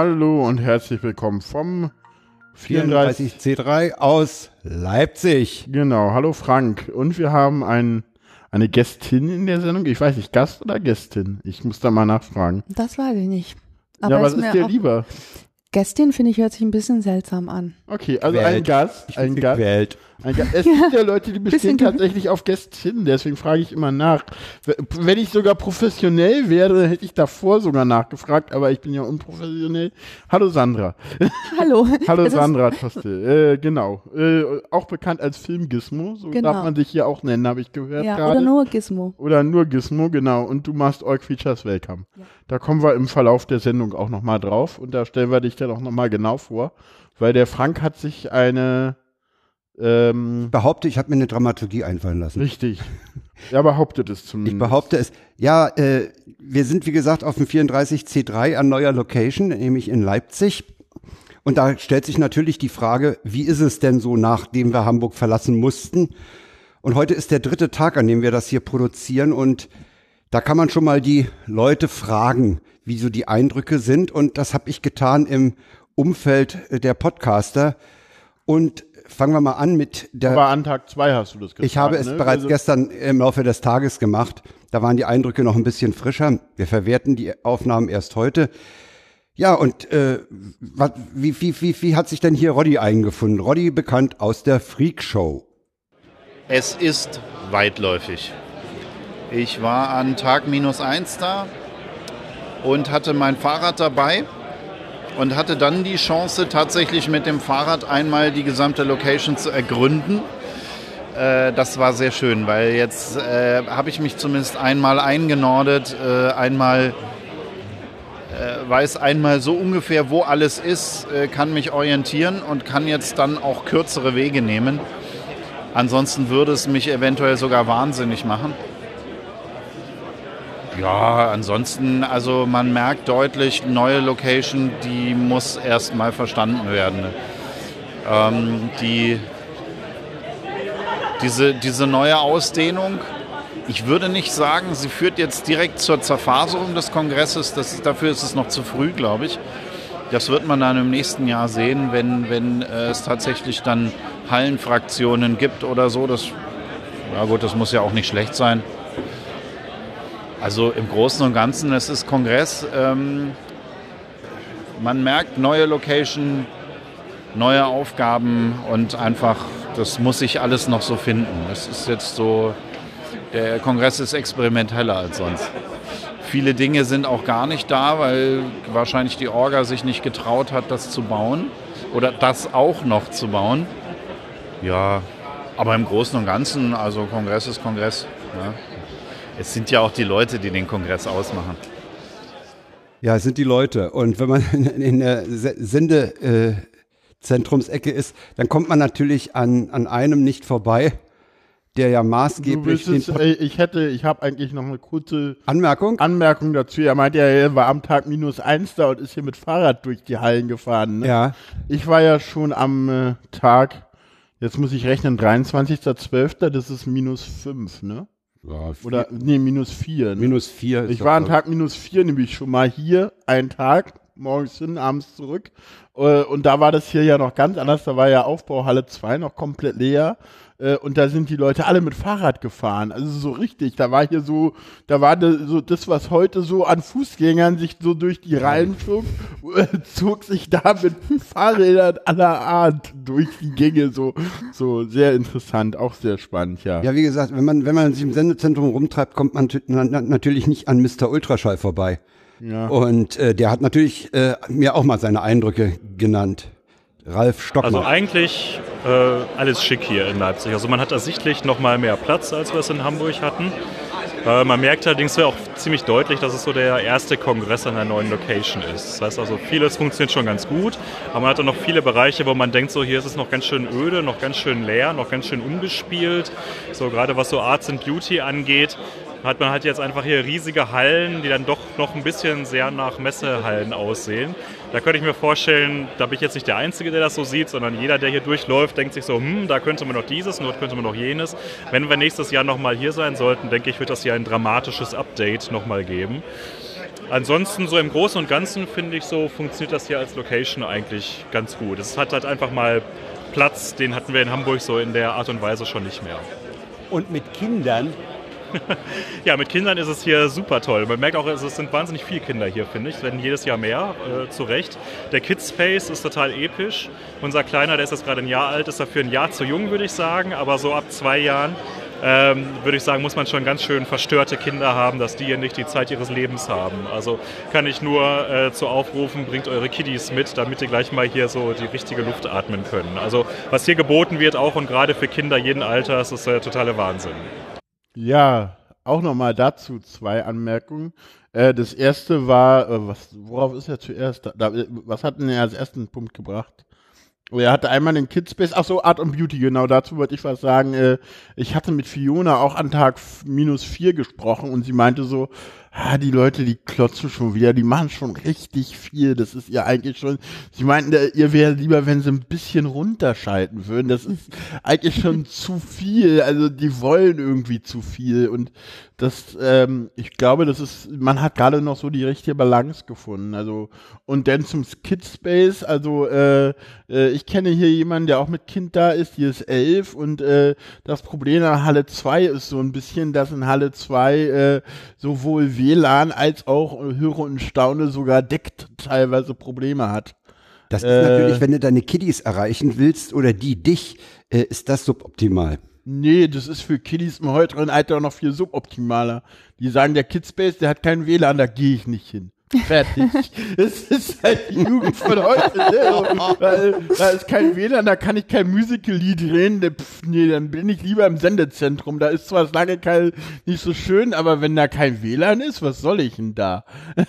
hallo und herzlich willkommen vom 34 C3 aus Leipzig. Genau, hallo Frank. Und wir haben ein, eine Gästin in der Sendung. Ich weiß nicht, Gast oder Gästin? Ich muss da mal nachfragen. Das weiß ich nicht. Aber ja, was ist, ist dir lieber? Gästin finde ich hört sich ein bisschen seltsam an. Okay, also Welt. ein Gast, ein Gast. Gewählt. Es gibt ja Leute, die bestehen tatsächlich auf Gästinnen, deswegen frage ich immer nach. Wenn ich sogar professionell wäre, hätte ich davor sogar nachgefragt, aber ich bin ja unprofessionell. Hallo Sandra. Hallo. Hallo Sandra Toste. Äh, genau. Äh, auch bekannt als Film-Gizmo, so genau. darf man dich hier auch nennen, habe ich gehört ja, gerade. Oder nur Gizmo. Oder nur Gizmo, genau. Und du machst Org Features Welcome. Ja. Da kommen wir im Verlauf der Sendung auch nochmal drauf und da stellen wir dich dann auch nochmal genau vor, weil der Frank hat sich eine ähm, behaupte, ich habe mir eine Dramaturgie einfallen lassen. Richtig. Er behauptet es zumindest. Ich behaupte es. Ja, äh, wir sind wie gesagt auf dem 34C3 an neuer Location, nämlich in Leipzig. Und da stellt sich natürlich die Frage, wie ist es denn so, nachdem wir Hamburg verlassen mussten? Und heute ist der dritte Tag, an dem wir das hier produzieren. Und da kann man schon mal die Leute fragen, wie so die Eindrücke sind. Und das habe ich getan im Umfeld der Podcaster. Und fangen wir mal an mit der. Aber an Tag zwei hast du das gesagt. Ich habe es ne? bereits also gestern im Laufe des Tages gemacht. Da waren die Eindrücke noch ein bisschen frischer. Wir verwerten die Aufnahmen erst heute. Ja, und äh, wat, wie, wie, wie, wie hat sich denn hier Roddy eingefunden? Roddy bekannt aus der Freak Show. Es ist weitläufig. Ich war an Tag minus eins da und hatte mein Fahrrad dabei und hatte dann die Chance, tatsächlich mit dem Fahrrad einmal die gesamte Location zu ergründen. Äh, das war sehr schön, weil jetzt äh, habe ich mich zumindest einmal eingenordet, äh, einmal äh, weiß einmal so ungefähr, wo alles ist, äh, kann mich orientieren und kann jetzt dann auch kürzere Wege nehmen. Ansonsten würde es mich eventuell sogar wahnsinnig machen. Ja, ansonsten, also man merkt deutlich, neue Location, die muss erstmal verstanden werden. Ähm, die, diese, diese neue Ausdehnung, ich würde nicht sagen, sie führt jetzt direkt zur Zerfaserung des Kongresses. Das, dafür ist es noch zu früh, glaube ich. Das wird man dann im nächsten Jahr sehen, wenn, wenn äh, es tatsächlich dann Hallenfraktionen gibt oder so. Das, ja gut, das muss ja auch nicht schlecht sein. Also im Großen und Ganzen, es ist Kongress. Ähm, man merkt neue Location, neue Aufgaben und einfach, das muss sich alles noch so finden. Es ist jetzt so, der Kongress ist experimenteller als sonst. Viele Dinge sind auch gar nicht da, weil wahrscheinlich die Orga sich nicht getraut hat, das zu bauen oder das auch noch zu bauen. Ja, aber im Großen und Ganzen, also Kongress ist Kongress. Ja. Es sind ja auch die Leute, die den Kongress ausmachen. Ja, es sind die Leute. Und wenn man in der Sendezentrumsecke ist, dann kommt man natürlich an, an einem nicht vorbei, der ja maßgeblich. Es, ich hätte, ich habe eigentlich noch eine kurze Anmerkung. Anmerkung dazu. Er meinte ja, er war am Tag minus eins da und ist hier mit Fahrrad durch die Hallen gefahren. Ne? Ja. Ich war ja schon am äh, Tag, jetzt muss ich rechnen, 23.12., das ist minus fünf, ne? Ja, Oder, nee, minus vier. Ne? Minus vier. Ich war an Tag minus vier, nämlich schon mal hier, einen Tag, morgens hin, abends zurück. Äh, und da war das hier ja noch ganz anders. Da war ja Aufbauhalle 2 noch komplett leer. Äh, und da sind die Leute alle mit Fahrrad gefahren. Also so richtig. Da war hier so, da war das, so das, was heute so an Fußgängern sich so durch die Reihen zog, äh, zog sich da mit Fahrrädern aller Art durch die Gänge. So, so sehr interessant, auch sehr spannend, ja. Ja, wie gesagt, wenn man, wenn man sich im Sendezentrum rumtreibt, kommt man natürlich nicht an Mr. Ultraschall vorbei. Ja. Und äh, der hat natürlich äh, mir auch mal seine Eindrücke genannt. Ralf Stockmann. Also eigentlich äh, alles schick hier in Leipzig. Also man hat da sichtlich noch mal mehr Platz, als wir es in Hamburg hatten. Äh, man merkt allerdings auch ziemlich deutlich, dass es so der erste Kongress an einer neuen Location ist. Das heißt also, vieles funktioniert schon ganz gut, aber man hat auch noch viele Bereiche, wo man denkt, so hier ist es noch ganz schön öde, noch ganz schön leer, noch ganz schön ungespielt. So gerade was so Arts and Beauty angeht, hat man halt jetzt einfach hier riesige Hallen, die dann doch noch ein bisschen sehr nach Messehallen aussehen. Da könnte ich mir vorstellen, da bin ich jetzt nicht der Einzige, der das so sieht, sondern jeder, der hier durchläuft, denkt sich so, hm, da könnte man noch dieses und dort könnte man noch jenes. Wenn wir nächstes Jahr nochmal hier sein sollten, denke ich, wird das hier ein dramatisches Update nochmal geben. ansonsten so im Großen und Ganzen finde ich so, funktioniert das hier als Location eigentlich ganz gut. Es hat halt einfach mal Platz, den hatten wir in Hamburg so in der Art und Weise schon nicht mehr. Und mit Kindern Ja, mit Kindern ist es hier super toll. Man merkt auch, es sind wahnsinnig viele Kinder hier, finde ich. Es werden jedes Jahr mehr, äh, zu Recht. Der Kids Space ist total episch. Unser Kleiner, der ist jetzt gerade ein Jahr alt, ist dafür ein Jahr zu jung, würde ich sagen. Aber so ab zwei Jahren, ähm, würde ich sagen, muss man schon ganz schön verstörte Kinder haben, dass die hier nicht die Zeit ihres Lebens haben. Also kann ich nur äh, zu aufrufen, bringt eure Kiddies mit, damit die gleich mal hier so die richtige Luft atmen können. Also was hier geboten wird, auch und gerade für Kinder jeden Alters, ist der totale Wahnsinn. Ja, auch nochmal dazu zwei Anmerkungen. Äh, das erste war, äh, was, worauf ist er zuerst? Da, da, was hat denn er als ersten Punkt gebracht? Er hatte einmal den Kidspace, ach so, Art und Beauty, genau, dazu wollte ich was sagen. Äh, ich hatte mit Fiona auch an Tag minus vier gesprochen und sie meinte so, ah, die Leute, die klotzen schon wieder, die machen schon richtig viel, das ist ihr eigentlich schon, sie meinten, äh, ihr wäre lieber, wenn sie ein bisschen runterschalten würden, das ist eigentlich schon zu viel, also die wollen irgendwie zu viel. Und das, ähm, ich glaube, das ist, man hat gerade noch so die richtige Balance gefunden, also und dann zum Kidspace, also äh, äh, ich kenne hier jemanden, der auch mit Kind da ist, die ist elf. Und äh, das Problem an Halle 2 ist so ein bisschen, dass in Halle 2 äh, sowohl WLAN als auch äh, höre und staune sogar deckt teilweise Probleme hat. Das ist Äh. natürlich, wenn du deine Kiddies erreichen willst oder die dich, äh, ist das suboptimal. Nee, das ist für Kiddies im heutigen Alter noch viel suboptimaler. Die sagen, der Kidspace, der hat kein WLAN, da gehe ich nicht hin. Fertig. das ist halt die Jugend von heute. Ne? Da ist kein WLAN, da kann ich kein Musical-Lied drehen. Ne, Pff, nee, dann bin ich lieber im Sendezentrum. Da ist zwar das lange kein, nicht so schön, aber wenn da kein WLAN ist, was soll ich denn da?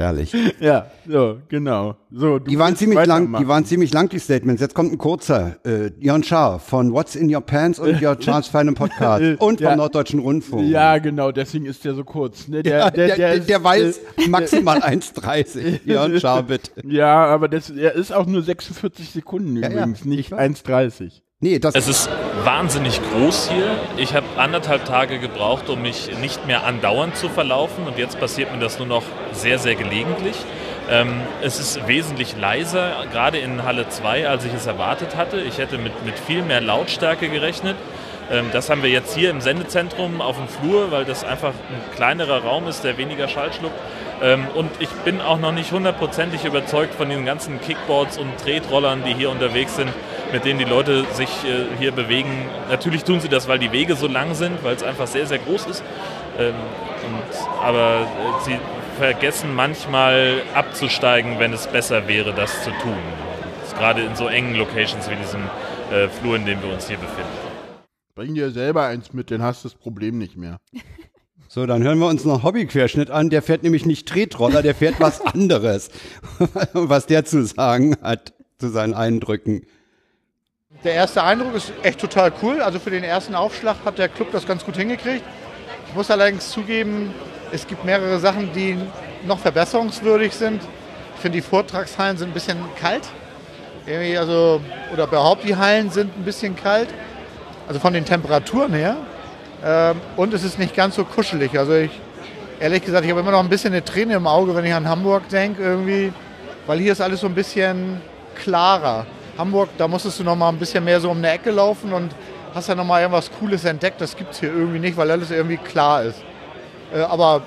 Herrlich. Ja, so, genau. So, Die waren ziemlich lang, die waren ziemlich lang, die Statements. Jetzt kommt ein kurzer. Äh, Jan Schaar von What's in Your Pants und Your Charles Feinem Podcast und vom Ja. Norddeutschen Rundfunk. Ja, genau, deswegen ist der so kurz. Ne? Der, Ja, der, der, ist, der weiß äh, maximal 1,30. Jan Schaar, bitte. Ja, aber das, er ist auch nur 46 Sekunden ja, übrigens, ich nicht weiß. 1,30. Nee, das Es ist wahnsinnig groß hier. Ich habe anderthalb Tage gebraucht, um mich nicht mehr andauernd zu verlaufen. Und jetzt passiert mir das nur noch sehr, sehr gelegentlich. Ähm, es ist wesentlich leiser, gerade in Halle 2, als ich es erwartet hatte. Ich hätte mit, mit viel mehr Lautstärke gerechnet. Ähm, das haben wir jetzt hier im Sendezentrum auf dem Flur, weil das einfach ein kleinerer Raum ist, der weniger Schall schluckt. Ähm, und ich bin auch noch nicht hundertprozentig überzeugt von den ganzen Kickboards und Tretrollern, die hier unterwegs sind, mit denen die Leute sich äh, hier bewegen. Natürlich tun sie das, weil die Wege so lang sind, weil es einfach sehr, sehr groß ist. Ähm, und, aber äh, sie vergessen manchmal abzusteigen, wenn es besser wäre, das zu tun. Gerade in so engen Locations wie diesem äh, Flur, in dem wir uns hier befinden. Bring dir selber eins mit, dann hast du das Problem nicht mehr. So, dann hören wir uns noch Hobbyquerschnitt an. Der fährt nämlich nicht Tretroller, der fährt was anderes. was der zu sagen hat zu seinen Eindrücken. Der erste Eindruck ist echt total cool. Also für den ersten Aufschlag hat der Club das ganz gut hingekriegt. Ich muss allerdings zugeben, es gibt mehrere Sachen, die noch verbesserungswürdig sind. Ich finde, die Vortragshallen sind ein bisschen kalt. Irgendwie also, oder überhaupt die Hallen sind ein bisschen kalt. Also von den Temperaturen her. Ähm, und es ist nicht ganz so kuschelig. Also ich, ehrlich gesagt, ich habe immer noch ein bisschen eine Träne im Auge, wenn ich an Hamburg denke irgendwie. Weil hier ist alles so ein bisschen klarer. Hamburg, da musstest du noch mal ein bisschen mehr so um eine Ecke laufen und hast dann noch mal irgendwas Cooles entdeckt. Das gibt es hier irgendwie nicht, weil alles irgendwie klar ist. Äh, aber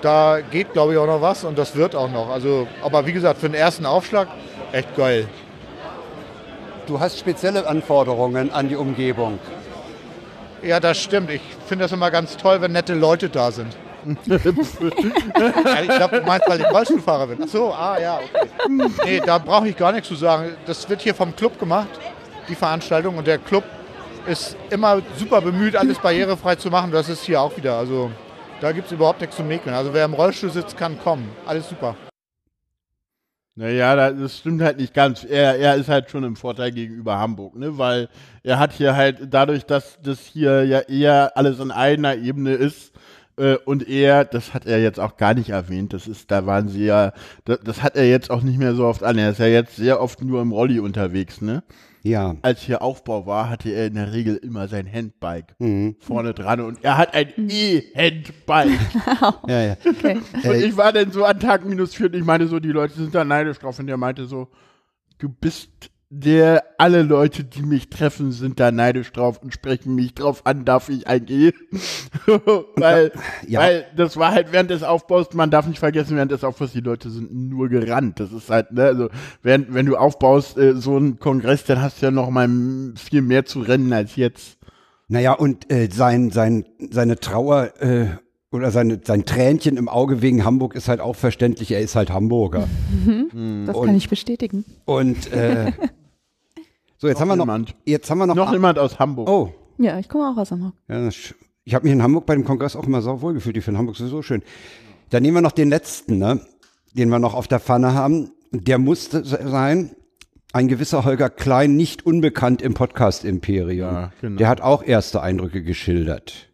da geht, glaube ich, auch noch was und das wird auch noch. Also, aber wie gesagt, für den ersten Aufschlag echt geil. Du hast spezielle Anforderungen an die Umgebung. Ja, das stimmt. Ich finde das immer ganz toll, wenn nette Leute da sind. Ich glaube, du meinst, weil ich Rollstuhlfahrer bin. Ach so, ah ja, okay. Nee, da brauche ich gar nichts zu sagen. Das wird hier vom Club gemacht, die Veranstaltung. Und der Club ist immer super bemüht, alles barrierefrei zu machen. Das ist hier auch wieder. Also da gibt es überhaupt nichts zu mäkeln. Also wer im Rollstuhl sitzt, kann kommen. Alles super. Naja, da- das stimmt halt nicht ganz. Er, er ist halt schon im Vorteil gegenüber Hamburg, ne? Weil er hat hier halt, dadurch, dass das hier ja eher alles in einer Ebene ist, und er, das hat er jetzt auch gar nicht erwähnt, das ist, da waren sie ja, das, das hat er jetzt auch nicht mehr so oft an. Er ist ja jetzt sehr oft nur im Rolli unterwegs, ne? Ja. als hier Aufbau war, hatte er in der Regel immer sein Handbike Mhm. vorne dran und er hat ein E-Handbike. Ja, ja. Okay. und ich war dann so an Tag minus vier und ich meine so, die Leute sind da neidisch drauf und der meinte so, du bist der, alle Leute, die mich treffen, sind da neidisch drauf und sprechen mich drauf an, darf ich ein E? weil, ja. weil das war halt während des Aufbaus, man darf nicht vergessen, während des Aufbaus, die Leute sind nur gerannt. Das ist halt, ne, also, wenn, wenn du aufbaust, äh, so einen Kongress, dann hast du ja noch mal viel mehr zu rennen als jetzt. Naja, und äh, sein, sein, seine Trauer äh, oder seine, sein Tränchen im Auge wegen Hamburg ist halt auch verständlich. Er ist halt Hamburger. Das Und- kann ich bestätigen. Und äh, so, jetzt haben wir noch, jemand. jetzt haben wir noch, Noch jemand aus Hamburg. oh, Ja, ich komme auch aus Hamburg. ja, ich habe mich in Hamburg bei dem Kongress auch immer sau wohl gefühlt. Ich finde Hamburg sowieso schön. Dann nehmen wir noch den letzten, ne, den wir noch auf der Pfanne haben. Der musste sein, ein gewisser Holger Klein, nicht unbekannt im Podcast-Imperium. Ja, genau. Der hat auch erste Eindrücke geschildert.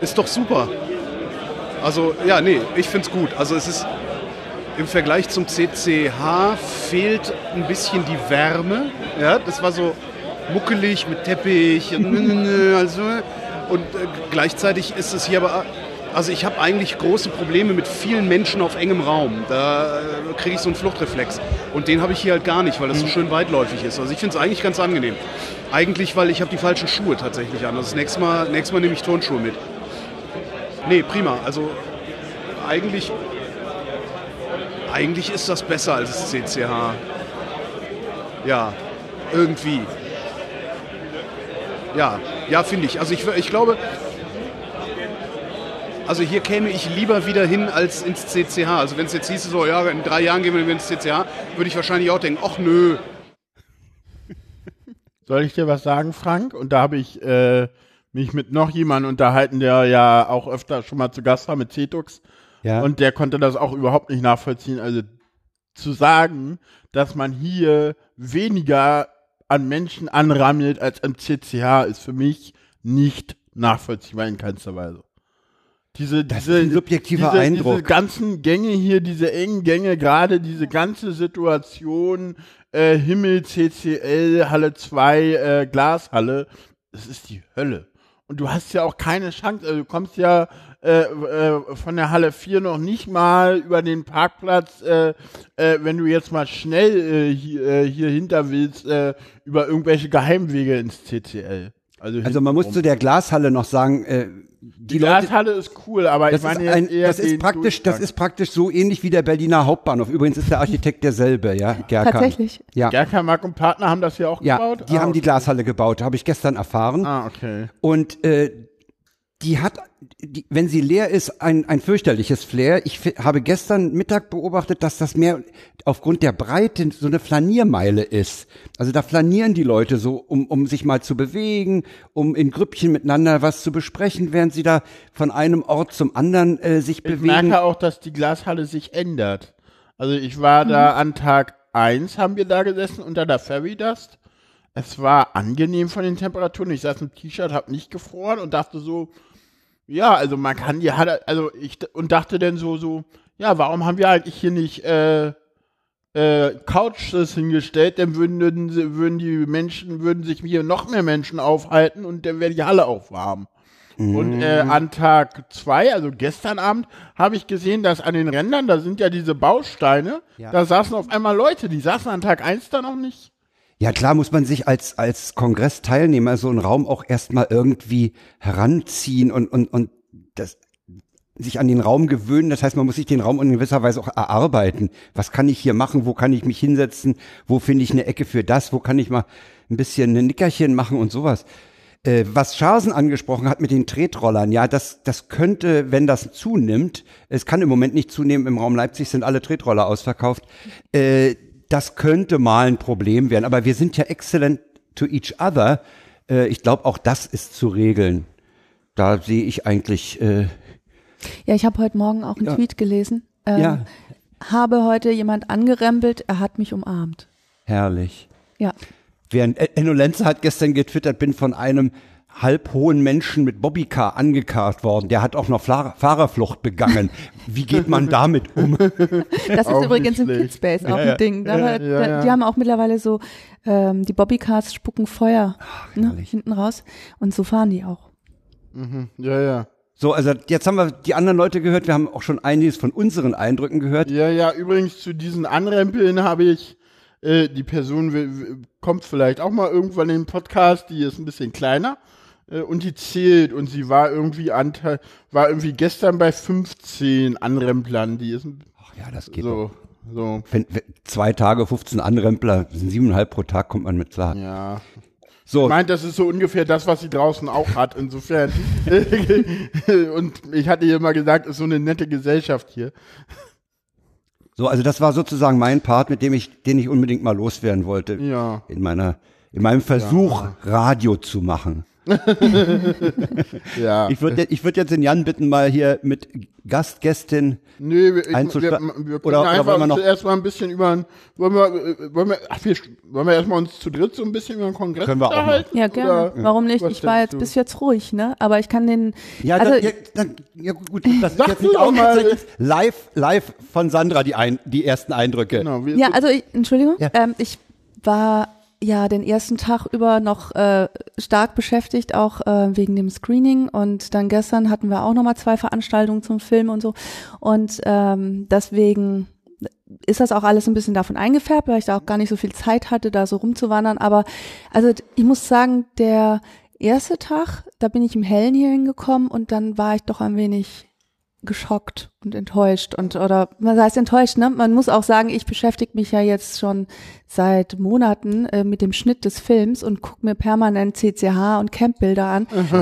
Ist doch super. Also, ja, nee, ich find's gut. Also, es ist im Vergleich zum CCH fehlt ein bisschen die Wärme. Ja, das war so muckelig mit Teppich und, also, und äh, gleichzeitig ist es hier aber. Also ich habe eigentlich große Probleme mit vielen Menschen auf engem Raum. Da äh, kriege ich so einen Fluchtreflex. Und den habe ich hier halt gar nicht, weil das so schön weitläufig ist. Also ich finde es eigentlich ganz angenehm. Eigentlich, weil ich habe die falschen Schuhe tatsächlich an. Also das nächste Mal, nächstes Mal nehme ich Turnschuhe mit. Nee, prima. Also eigentlich, eigentlich ist das besser als das CCH. Ja, irgendwie. Ja, ja, finde ich. Also ich, ich glaube, also hier käme ich lieber wieder hin als ins CCH. Also wenn es jetzt hieße, so, ja, in drei Jahren gehen wir ins CCH, würde ich wahrscheinlich auch denken, ach nö. Soll ich dir was sagen, Frank? Und da habe ich äh, mich mit noch jemandem unterhalten, der ja auch öfter schon mal zu Gast war mit Cetux. Ja. Und der konnte das auch überhaupt nicht nachvollziehen. Also zu sagen, dass man hier weniger an Menschen anrammelt als am CCH, ist für mich nicht nachvollziehbar in keinster Weise. Diese, Das diese, ist ein subjektiver diese, Eindruck. Diese ganzen Gänge hier, diese engen Gänge, gerade diese ganze Situation, äh, Himmel, CCL, Halle 2, äh, Glashalle, das ist die Hölle. Und du hast ja auch keine Chance, also du kommst ja äh, äh, von der Halle 4 noch nicht mal über den Parkplatz, äh, äh, wenn du jetzt mal schnell äh, hier, äh, hier hinter willst, über irgendwelche Geheimwege ins CCL. Also, Also man muss hintenrum. zu der Glashalle noch sagen, äh, die, die Leute, Glashalle ist cool, aber das, ich meine ist, ein, das ist praktisch, das ist praktisch so ähnlich wie der Berliner Hauptbahnhof. Übrigens ist der Architekt derselbe, ja, Gerkan. Tatsächlich. Ja, Gerka, Mark und Partner haben das hier auch ja, gebaut? die ah, haben die okay. Glashalle gebaut, habe ich gestern erfahren. Ah, okay. Und äh, die hat, die, wenn sie leer ist, ein, ein fürchterliches Flair. Ich habe gestern Mittag beobachtet, dass das mehr aufgrund der Breite so eine Flaniermeile ist. Also da flanieren die Leute so, um, um sich mal zu bewegen, um in Grüppchen miteinander was zu besprechen, während sie da von einem Ort zum anderen äh, sich Ich bewegen. merke auch, dass die Glashalle sich ändert. Also ich war da an Tag 1, haben wir da gesessen, unter der Ferry Dust. Es war angenehm von den Temperaturen. Ich saß im T-Shirt, hab nicht gefroren und dachte so, ja, also man kann die also ich, und dachte dann so, so, ja, warum haben wir eigentlich hier nicht, äh, äh, Couches hingestellt, dann würden, würden, die Menschen, würden sich hier noch mehr Menschen aufhalten und dann wäre die Halle auch warm. Und äh, an Tag zwei, also gestern Abend, habe ich gesehen, dass an den Rändern, da sind ja diese Bausteine, Ja. da saßen auf einmal Leute, die saßen an Tag eins da noch nicht. Ja, klar muss man sich als, als Kongressteilnehmer so einen Raum auch erstmal irgendwie heranziehen und, und, und das, sich an den Raum gewöhnen. Das heißt, man muss sich den Raum in gewisser Weise auch erarbeiten. Was kann ich hier machen? Wo kann ich mich hinsetzen? Wo finde ich eine Ecke für das? Wo kann ich mal ein bisschen ein Nickerchen machen und sowas? Äh, was Scharsen angesprochen hat mit den Tretrollern, ja, das, das könnte, wenn das zunimmt, es kann im Moment nicht zunehmen, im Raum Leipzig sind alle Tretroller ausverkauft, äh, das könnte mal ein Problem werden. Aber wir sind ja excellent to each other. Äh, ich glaube, auch das ist zu regeln. Da sehe ich eigentlich, äh, Ja, ich habe heute Morgen auch einen Ja. Tweet gelesen. Ähm, ja, Habe heute jemand angerempelt, er hat mich umarmt. herrlich. Ja. Während Enno Lenzer hat gestern getwittert, bin von einem halbhohen Menschen mit Bobbycar angekarrt worden. Der hat auch noch Fla Fahrerflucht begangen. Wie geht man damit um? Das ist Auch übrigens im. Kidspace auch Ja, ja. ein Ding. Da, Ja, da. Die haben auch mittlerweile so, ähm, die Bobbycars spucken Feuer ne, herrlich. hinten raus. Und so fahren die auch. Ja, ja. So, also jetzt haben wir die anderen Leute gehört. Wir haben auch schon einiges von unseren Eindrücken gehört. Ja, ja, übrigens zu diesen Anrempeln habe ich, äh, die Person will, kommt vielleicht auch mal irgendwann in den Podcast, die ist ein bisschen kleiner und die zählt und sie war irgendwie Anteil, war irgendwie gestern bei 15 Anremplern, die ist ein- Ach ja, das geht doch. so, so, Wenn, wenn, zwei Tage, 15 Anrempler, sind siebeneinhalb pro Tag, kommt man mit klar. ja. So, Ich meint, das ist so ungefähr das, was sie draußen auch hat, insofern. und ich hatte ihr mal gesagt, ist so eine nette Gesellschaft hier. so, also das war sozusagen mein Part, mit dem ich, den ich unbedingt mal loswerden wollte. Ja. In meiner, in meinem Versuch, Radio zu machen. Ja. Ich würde ich würd jetzt den Jan bitten, mal hier mit Gastgästin Nee, wir, wir, wir können oder- oder einfach wollen wir uns noch- erstmal ein bisschen über ein, wollen wir, äh, wollen wir, ach, wir, wollen wir erstmal uns zu dritt so ein bisschen über den Kongress Können wir auch unterhalten? Ja, gerne. Oder- Warum nicht? was Ich war jetzt du? bis jetzt ruhig, ne? Aber ich kann den. Ja, also, dann, ja, dann, ja gut, das ist jetzt nicht doch mal. Live, live von Sandra die, ein, die ersten Eindrücke. Genau, ja, also ich, Entschuldigung, Ja. ähm, ich war ja den ersten Tag über noch äh, stark beschäftigt, auch äh, wegen dem Screening. Und dann gestern hatten wir auch nochmal zwei Veranstaltungen zum Film und so. Und ähm, deswegen ist das auch alles ein bisschen davon eingefärbt, weil ich da auch gar nicht so viel Zeit hatte, da so rumzuwandern. Aber also ich muss sagen, der erste Tag, da bin ich im Hellen hier hingekommen und dann war ich doch ein wenig geschockt und enttäuscht und oder was heißt enttäuscht, ne? Man muss auch sagen, ich beschäftige mich ja jetzt schon seit Monaten äh, mit dem Schnitt des Films und gucke mir permanent CCH und Campbilder an und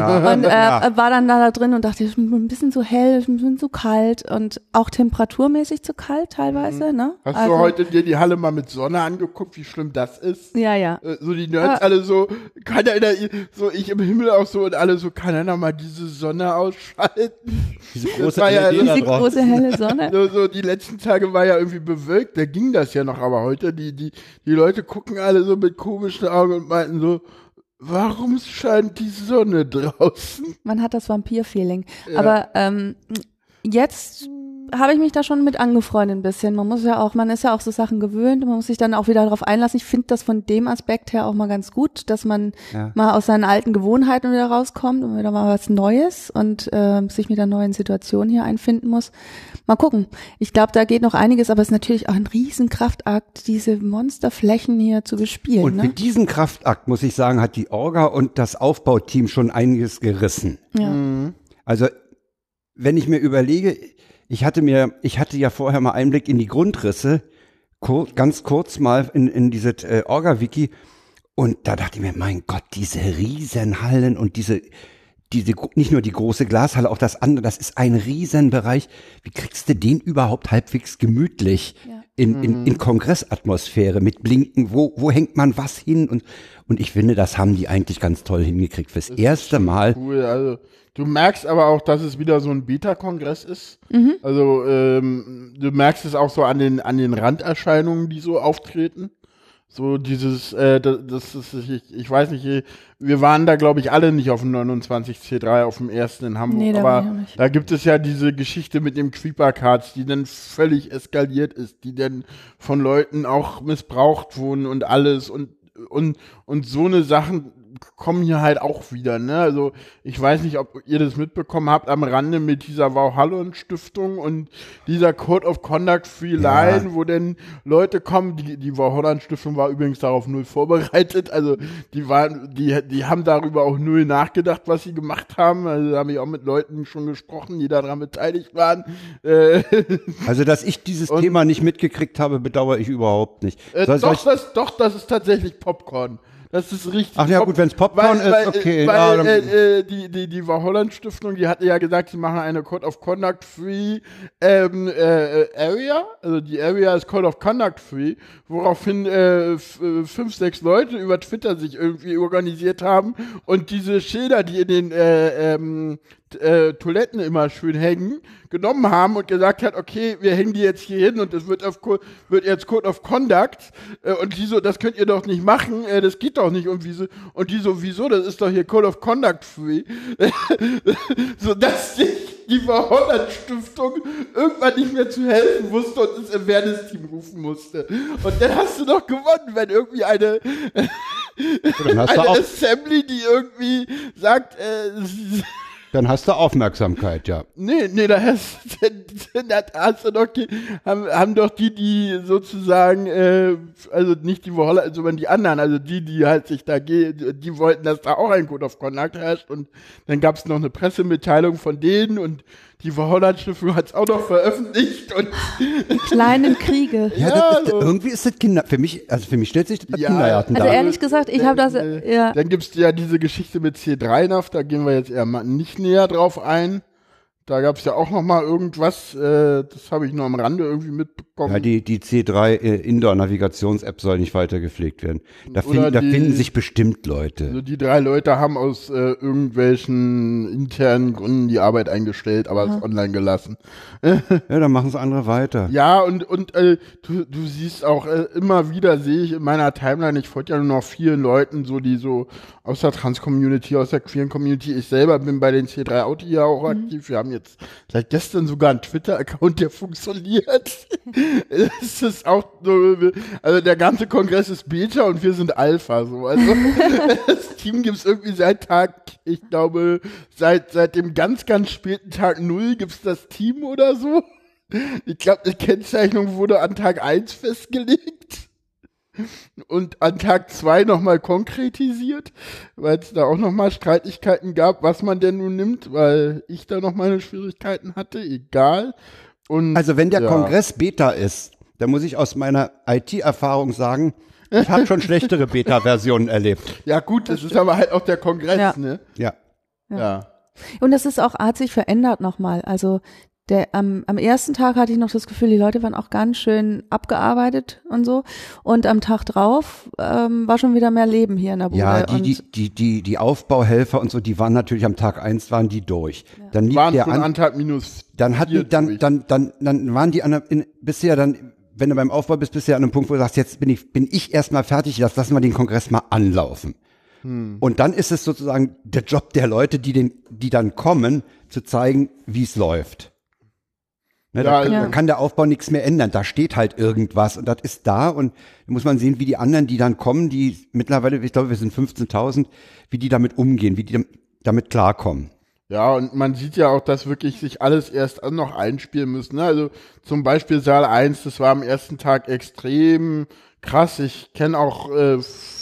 äh, war dann da, da drin und dachte, ist ein bisschen zu hell, ein bisschen zu kalt und auch temperaturmäßig zu kalt teilweise, ne? Hast Also- du heute dir die Halle mal mit Sonne angeguckt, wie schlimm das ist? Ja, ja. Äh, So die Nerds Ah. alle so, kann einer, so ich im Himmel auch so und alle so, kann einer mal diese Sonne ausschalten? Diese große ja Diese drauf. große helle Sonne. So, so die letzten Tage war ja irgendwie bewölkt, da ging das ja noch, aber heute, die, die, die Leute gucken alle so mit komischen Augen und meinten so, warum scheint die Sonne draußen? Man hat das Vampir-Feeling. Aber ähm, jetzt habe ich mich da schon mit angefreundet ein bisschen. Man muss ja auch, man ist ja auch so Sachen gewöhnt und man muss sich dann auch wieder darauf einlassen. Ich finde das von dem Aspekt her auch mal ganz gut, dass man Ja. mal aus seinen alten Gewohnheiten wieder rauskommt und wieder mal was Neues und äh, sich mit der neuen Situation hier einfinden muss. Mal gucken. Ich glaube, da geht noch einiges, aber es ist natürlich auch ein Riesenkraftakt, diese Monsterflächen hier zu bespielen. Und ne? mit diesem Kraftakt, muss ich sagen, hat die Orga und das Aufbauteam schon einiges gerissen. ja. Also, wenn ich mir überlege, ich hatte mir, ich hatte ja vorher mal Einblick in die Grundrisse, kur, ganz kurz mal in, in diese äh, Orga-Wiki. Und da dachte ich mir, mein Gott, diese Riesenhallen und diese, diese, nicht nur die große Glashalle, auch das andere, das ist ein Riesenbereich. Wie kriegst du den überhaupt halbwegs gemütlich Ja. In, in, in Kongressatmosphäre mit Blinken? Wo, wo hängt man was hin? Und, und ich finde, das haben die eigentlich ganz toll hingekriegt. Fürs erste Mal. Cool, also du merkst aber auch, dass es wieder so ein Beta-Kongress ist. Also ähm, du merkst es auch so an den, an den Randerscheinungen, die so auftreten. So dieses, äh, das, das ist, ich, ich weiß nicht, wir waren da glaube ich alle nicht auf dem 29C3, auf dem ersten in Hamburg, Nee, da aber da gibt es ja diese Geschichte mit dem Creeper-Cards, die dann völlig eskaliert ist, die dann von Leuten auch missbraucht wurden und alles und, und, und so eine Sachen kommen hier halt auch wieder, ne? Also ich weiß nicht, ob ihr das mitbekommen habt am Rande mit dieser Wauhallen Stiftung und dieser Code of Conduct Free Ja. Line, wo denn Leute kommen, die, die Wauhallen Stiftung war übrigens darauf null vorbereitet, also die waren, die, die haben darüber auch null nachgedacht, was sie gemacht haben, also da habe ich auch mit Leuten schon gesprochen, die daran beteiligt waren, äh, Also, dass ich dieses Und- Thema nicht mitgekriegt habe, bedauere ich überhaupt nicht. Äh, soll doch, das, doch, das ist tatsächlich Popcorn. Das ist richtig. Ach ja, gut, wenn's Popcorn ist, weil, okay, Äh, weil, ja, äh, äh, die, die, die Holland Stiftung, die hatte ja gesagt, sie machen eine Code of Conduct Free ähm, äh, Area. Also die Area ist Code of Conduct Free, woraufhin äh, äh, fünf, sechs Leute über Twitter sich irgendwie organisiert haben und diese Schilder, die in den äh, ähm, äh, Toiletten immer schön hängen, genommen haben und gesagt hat, okay, wir hängen die jetzt hier hin und das wird, auf, wird jetzt Code of Conduct äh, und die so, das könnt ihr doch nicht machen, äh, das geht doch nicht und wieso, und die so, wieso, das ist doch hier Code of Conduct free. so dass sich die Holland Stiftung irgendwann nicht mehr zu helfen wusste und ins Awareness-Team rufen musste. Und dann hast du doch gewonnen, wenn irgendwie eine, eine Assembly, die irgendwie sagt, äh, dann hast du Aufmerksamkeit, ja. Nee, nee, da hast, da hast du doch, die- haben, haben doch die, die sozusagen, äh, also nicht die Holland, sondern die anderen, also die, die halt sich da, ge- die wollten, dass da auch ein Code of Conduct herrscht und dann gab es noch eine Pressemitteilung von denen und die Holland-Stiftung hat es auch noch veröffentlicht und Kleinen Kriege. Ja, Ja, das ist, so. irgendwie ist das Kinder, für mich, also für mich stellt sich das Ja, Kindergarten Also dar. ehrlich gesagt, ich habe das, äh, ja. Dann gibt's ja diese Geschichte mit C3NAV, da gehen wir jetzt eher nicht näher drauf ein. Da gab's ja auch noch mal irgendwas, äh, das habe ich nur am Rande irgendwie mitbekommen. Ja, die, die C3 äh, Indoor-Navigations-App soll nicht weiter gepflegt werden. Da, finden, da die- finden sich bestimmt Leute. Also die drei Leute haben aus äh, irgendwelchen internen Gründen die Arbeit eingestellt, aber es online gelassen. Ja, dann machen es andere weiter. Ja, und, und äh, du, du siehst auch äh, immer wieder, sehe ich in meiner Timeline, ich folge ja nur noch vielen Leuten, so die so aus der Trans-Community, aus der queeren Community. Ich selber bin bei den C3 Audi ja auch aktiv. Wir haben jetzt seit gestern sogar einen Twitter-Account, der funktioniert. es ist auch so, also der ganze Kongress ist Beta und wir sind Alpha. So. Also das Team gibt's irgendwie seit Tag, ich glaube, seit, seit dem ganz, ganz späten Tag Null gibt's das Team oder so. Ich glaube, die Kennzeichnung wurde an Tag 1 festgelegt und an Tag 2 nochmal konkretisiert, weil es da auch nochmal Streitigkeiten gab, was man denn nun nimmt, weil ich da noch meine Schwierigkeiten hatte, egal. Und, Also wenn der ja. Kongress Beta ist, dann muss ich aus meiner IT-Erfahrung sagen, ich habe schon schlechtere Beta-Versionen erlebt. Ja gut, das ist aber halt auch der Kongress, Ja. ne? Ja. Ja. Und das ist auch, hat sich verändert nochmal. Also der, am, am ersten Tag hatte ich noch das Gefühl, die Leute waren auch ganz schön abgearbeitet und so. Und am Tag drauf ähm, war schon wieder mehr Leben hier in der Bude. Ja, die, und die, die, die, die Aufbauhelfer und so, die waren natürlich am Tag eins waren die durch. Dann lief Waren der schon an, an Tag minus dann vier hatten, dann, durch. dann, dann, dann waren die an, der- in, bisher dann, wenn du beim Aufbau bist, bisher an einem Punkt, wo du sagst, jetzt bin ich, bin ich erstmal fertig, jetzt lassen wir den Kongress mal anlaufen. Hm. Und dann ist es sozusagen der Job der Leute, die den, die dann kommen, zu zeigen, wie es läuft. Ne, Ja, da, kann, ja. kann der Aufbau nichts mehr ändern. Da steht halt irgendwas und das ist da und da muss man sehen, wie die anderen, die dann kommen, die mittlerweile, ich glaube, wir sind 15.000, wie die damit umgehen, wie die dam- damit klarkommen. Ja, und man sieht ja auch, dass wirklich sich alles erst noch einspielen müssen. Ne? Also zum Beispiel Saal 1, das war am ersten Tag extrem krass. Ich kenne auch äh,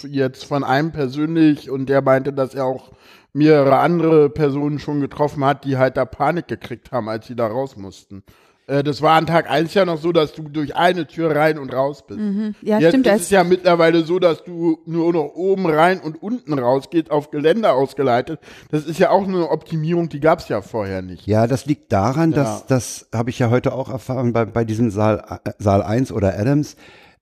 jetzt von einem persönlich und der meinte, dass er auch mehrere andere Personen schon getroffen hat, die halt da Panik gekriegt haben, als sie da raus mussten. Äh, das war an Tag 1 ja noch so, dass du durch eine Tür rein und raus bist. ja, Jetzt stimmt. ist es ja mittlerweile so, dass du nur noch oben rein und unten raus geht, auf Geländer ausgeleitet. Das ist ja auch eine Optimierung, die gab es ja vorher nicht. Ja, das liegt daran, Ja. dass das habe ich ja heute auch erfahren bei, bei diesem Saal, äh, Saal 1 oder Adams,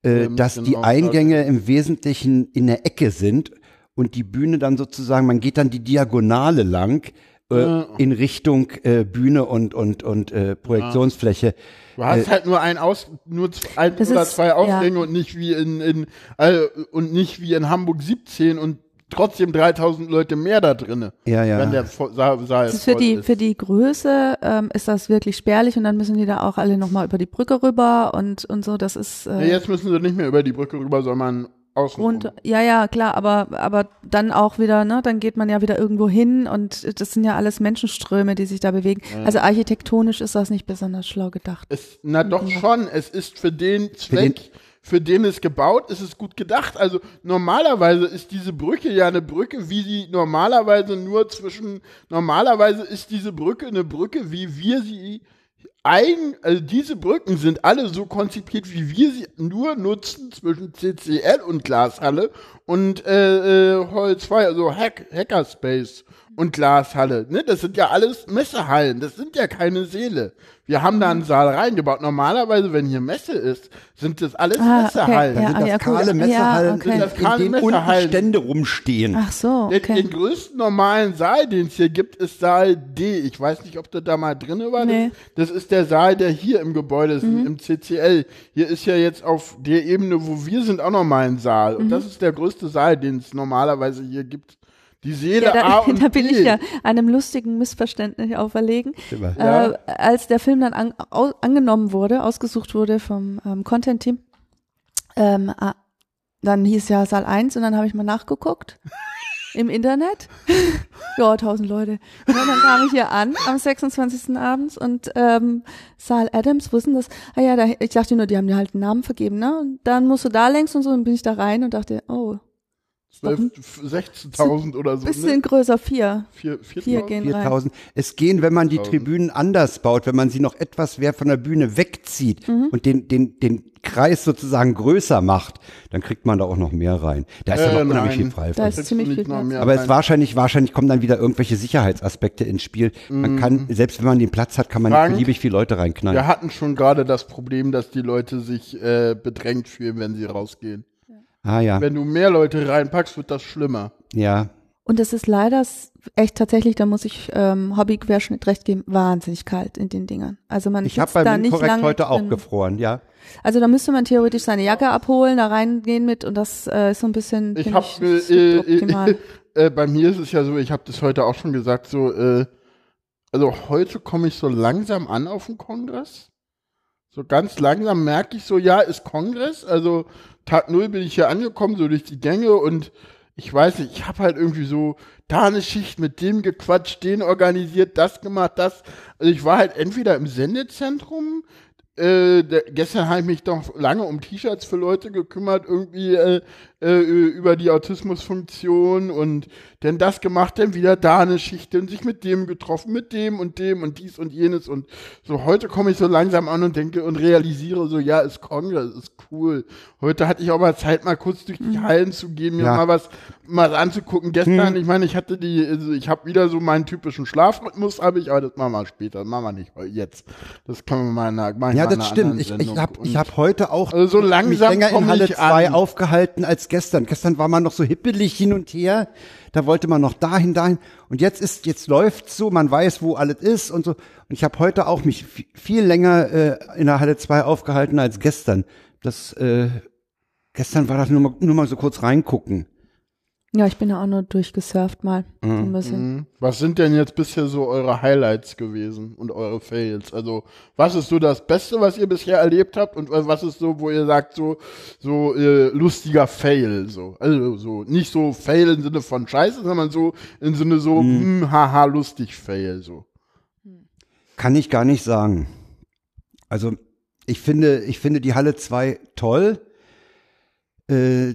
äh, Adams, dass die genau. Eingänge im Wesentlichen in der Ecke sind und die Bühne dann sozusagen, man geht dann die Diagonale lang äh, in Richtung äh, Bühne und und und äh, Projektionsfläche. Du hast halt nur ein Aus, nur ein oder ist- zwei Ausgänge ja. und nicht wie in, in äh, und nicht wie in Hamburg 17 und trotzdem 3000 Leute mehr da drinne. Ja, ja. Wenn der Saal, Saal ist für die, ist. für die Größe ähm, ist das wirklich spärlich und dann müssen die da auch alle nochmal über die Brücke rüber und, und so. Das ist Ja, äh, jetzt müssen sie nicht mehr über die Brücke rüber, sondern außen rum. Ja, ja, klar, aber, aber dann auch wieder, ne, dann geht man ja wieder irgendwo hin und das sind ja alles Menschenströme, die sich da bewegen. Also architektonisch ist das nicht besonders schlau gedacht. Es, na doch schon, es ist für den Zweck, für den, es gebaut ist, es gut gedacht. Also normalerweise ist diese Brücke ja eine Brücke, wie sie normalerweise nur zwischen, normalerweise ist diese Brücke eine Brücke, wie wir sie eigen, also diese Brücken sind alle so konzipiert, wie wir sie nur nutzen zwischen CCL und Glashalle und äh, äh, Hall 2, also Hack, Hackerspace und Glashalle. Ne? Das sind ja alles Messehallen, das sind ja keine Seele. Wir haben da einen Saal reingebaut. Normalerweise, wenn hier Messe ist, sind das alles Ah, okay, Messehallen. ja. sind das ja, gut. kahle Ja, Messehallen, okay. Das kahle in denen unten. Stände rumstehen. Ach so, Den, okay. den größten normalen Saal, den es hier gibt, ist Saal D. Ich weiß nicht, ob du da mal drin war. Nee. Mhm. Das ist der Saal, der hier im Gebäude ist, im CCL. Hier ist ja jetzt auf der Ebene, wo wir sind, auch nochmal ein Saal. Mhm. Und das ist der größte Saal, den es normalerweise hier gibt. Die Seele Ja, A da, und da bin B. ich ja einem lustigen Missverständnis auferlegen. Ja. Äh, als der Film dann an, au, angenommen wurde, ausgesucht wurde vom ähm, Content-Team, ähm, dann hieß ja Saal 1 und dann habe ich mal nachgeguckt im Internet. ja, tausend Leute. Und dann kam ich hier an am 26. abends und ähm, Saal Adams, wo ist denn das? Ah ja, da, ich dachte nur, die haben dir halt einen Namen vergeben, ne? Und dann musst du da längs und so, dann bin ich da rein und dachte, oh, 12, 16.000 oder so. bisschen Ne? größer, vier. Vier, Vier 4.000? gehen rein. 4000. Es gehen, wenn man die 4000. Tribünen anders baut, wenn man sie noch etwas mehr von der Bühne wegzieht Mhm. und den, den, den Kreis sozusagen größer macht, dann kriegt man da auch noch mehr rein. Da ist Äh, ja noch unheimlich nein. viel frei. Da ist ziemlich nicht viel Platz. Aber es wahrscheinlich, wahrscheinlich kommen dann wieder irgendwelche Sicherheitsaspekte ins Spiel. Man kann, selbst wenn man den Platz hat, kann man Frank, beliebig viele Leute reinknallen. Wir hatten schon gerade das Problem, dass die Leute sich äh, bedrängt fühlen, wenn sie rausgehen. Ah ja, Wenn du mehr Leute reinpackst, wird das schlimmer. ja. Und es ist leider echt tatsächlich, da muss ich ähm, Hobbyquerschnitt recht geben, wahnsinnig kalt in den Dingern. Also man Ich habe beim da nicht Inkorrekt lange heute auch gefroren, ja. Also da müsste man theoretisch seine Jacke abholen, da reingehen mit und das äh, ist so ein bisschen Ich habe ich, äh, äh, äh, bei mir ist es ja so, ich habe das heute auch schon gesagt, so äh, also heute komme ich so langsam an auf den Kongress. So ganz langsam merke ich so, ja, ist Kongress. Also Tag null bin ich hier angekommen, so durch die Gänge und ich weiß nicht, ich habe halt irgendwie so da eine Schicht mit dem gequatscht, den organisiert, das gemacht, das. Also ich war halt entweder im Sendezentrum, äh, gestern habe ich mich doch lange um T-Shirts für Leute gekümmert, irgendwie äh, äh, über die Autismusfunktion und dann das gemacht, dann wieder da eine Schicht und sich mit dem getroffen, mit dem und dem und dies und jenes und so heute komme ich so langsam an und denke und realisiere so, ja, ist Kongress, ist cool. Heute hatte ich auch mal Zeit, mal kurz durch die Hallen zu gehen, mir Ja. mal was mal anzugucken. Gestern, ich meine, ich hatte die, also ich habe wieder so meinen typischen Schlafrhythmus, habe ich, aber das machen wir später, das machen wir nicht jetzt. Das können wir mal einer, machen Ja, das stimmt. Ich, ich habe ich hab heute auch Also so mich langsam länger in Halle ich 2 an. aufgehalten als gestern. Gestern war man noch so hippelig hin und her. Da wollte man noch dahin, dahin. Und jetzt ist, jetzt läuft's so, man weiß, wo alles ist und so. Und ich habe heute auch mich vi- viel länger äh, in der Halle 2 aufgehalten als gestern. Das, äh, gestern war das nur mal, nur mal so kurz reingucken. Ja, ich bin ja auch nur durchgesurft mal. So ein bisschen. Mhm. Was sind denn jetzt bisher so eure Highlights gewesen und eure Fails? Also, was ist so das Beste, was ihr bisher erlebt habt und was ist so, wo ihr sagt, so, so äh, lustiger Fail, so. Also, so, nicht so Fail im Sinne von Scheiße, sondern so im Sinne so, hm, haha, lustig Fail, so. Kann ich gar nicht sagen. Also ich finde, ich finde die Halle 2 toll. Äh,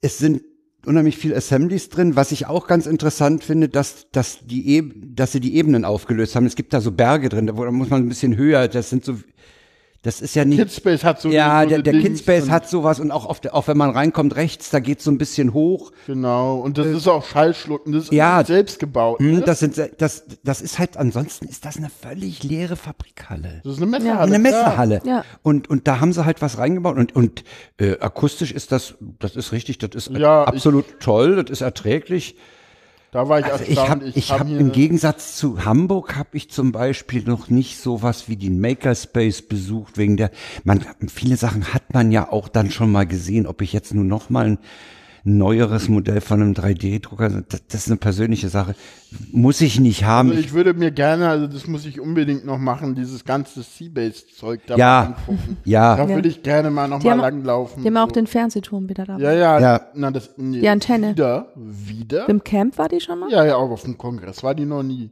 es sind unheimlich viel Assemblies drin. Was ich auch ganz interessant finde, dass, dass, die Eb dass sie die Ebenen aufgelöst haben. Es gibt da so Berge drin, da muss man ein bisschen höher. Das sind so, das ist ja nicht. Kidspace hat so ja, so der, eine der Kidspace und- hat sowas und auch, auf der, auch wenn man reinkommt rechts, da geht's so ein bisschen hoch. Genau, und das ist auch Schallschlucken, das ist Äh, ja. selbst gebaut. Hm, Ne? das sind, das, das ist halt, ansonsten ist das eine völlig leere Fabrikhalle. Das ist eine Messehalle. eine klar. Messehalle. Ja. Und, und da haben sie halt was reingebaut und, und äh, akustisch ist das, das ist richtig, das ist Ja, absolut toll, das ist erträglich. Da war ich Also ich habe ich hab hab hier- im Gegensatz zu Hamburg habe ich zum Beispiel noch nicht sowas wie den Makerspace besucht wegen der man viele Sachen hat man ja auch dann schon mal gesehen, ob ich jetzt nur noch mal ein neueres Modell von einem 3D-Drucker, das, das ist eine persönliche Sache, muss ich nicht haben. Also ich würde mir gerne, also das muss ich unbedingt noch machen, dieses ganze Sea-Based-Zeug da Ja. angucken. ja, Da Ja. würde ich gerne mal noch Die mal haben- langlaufen. Die haben auch so. den Fernsehturm wieder da. Ja, ja, Ja. Na, das, nee, Die Antenne. Wieder, wieder? Im Camp war die schon mal? Ja, ja, auch auf dem Kongress, war die noch nie.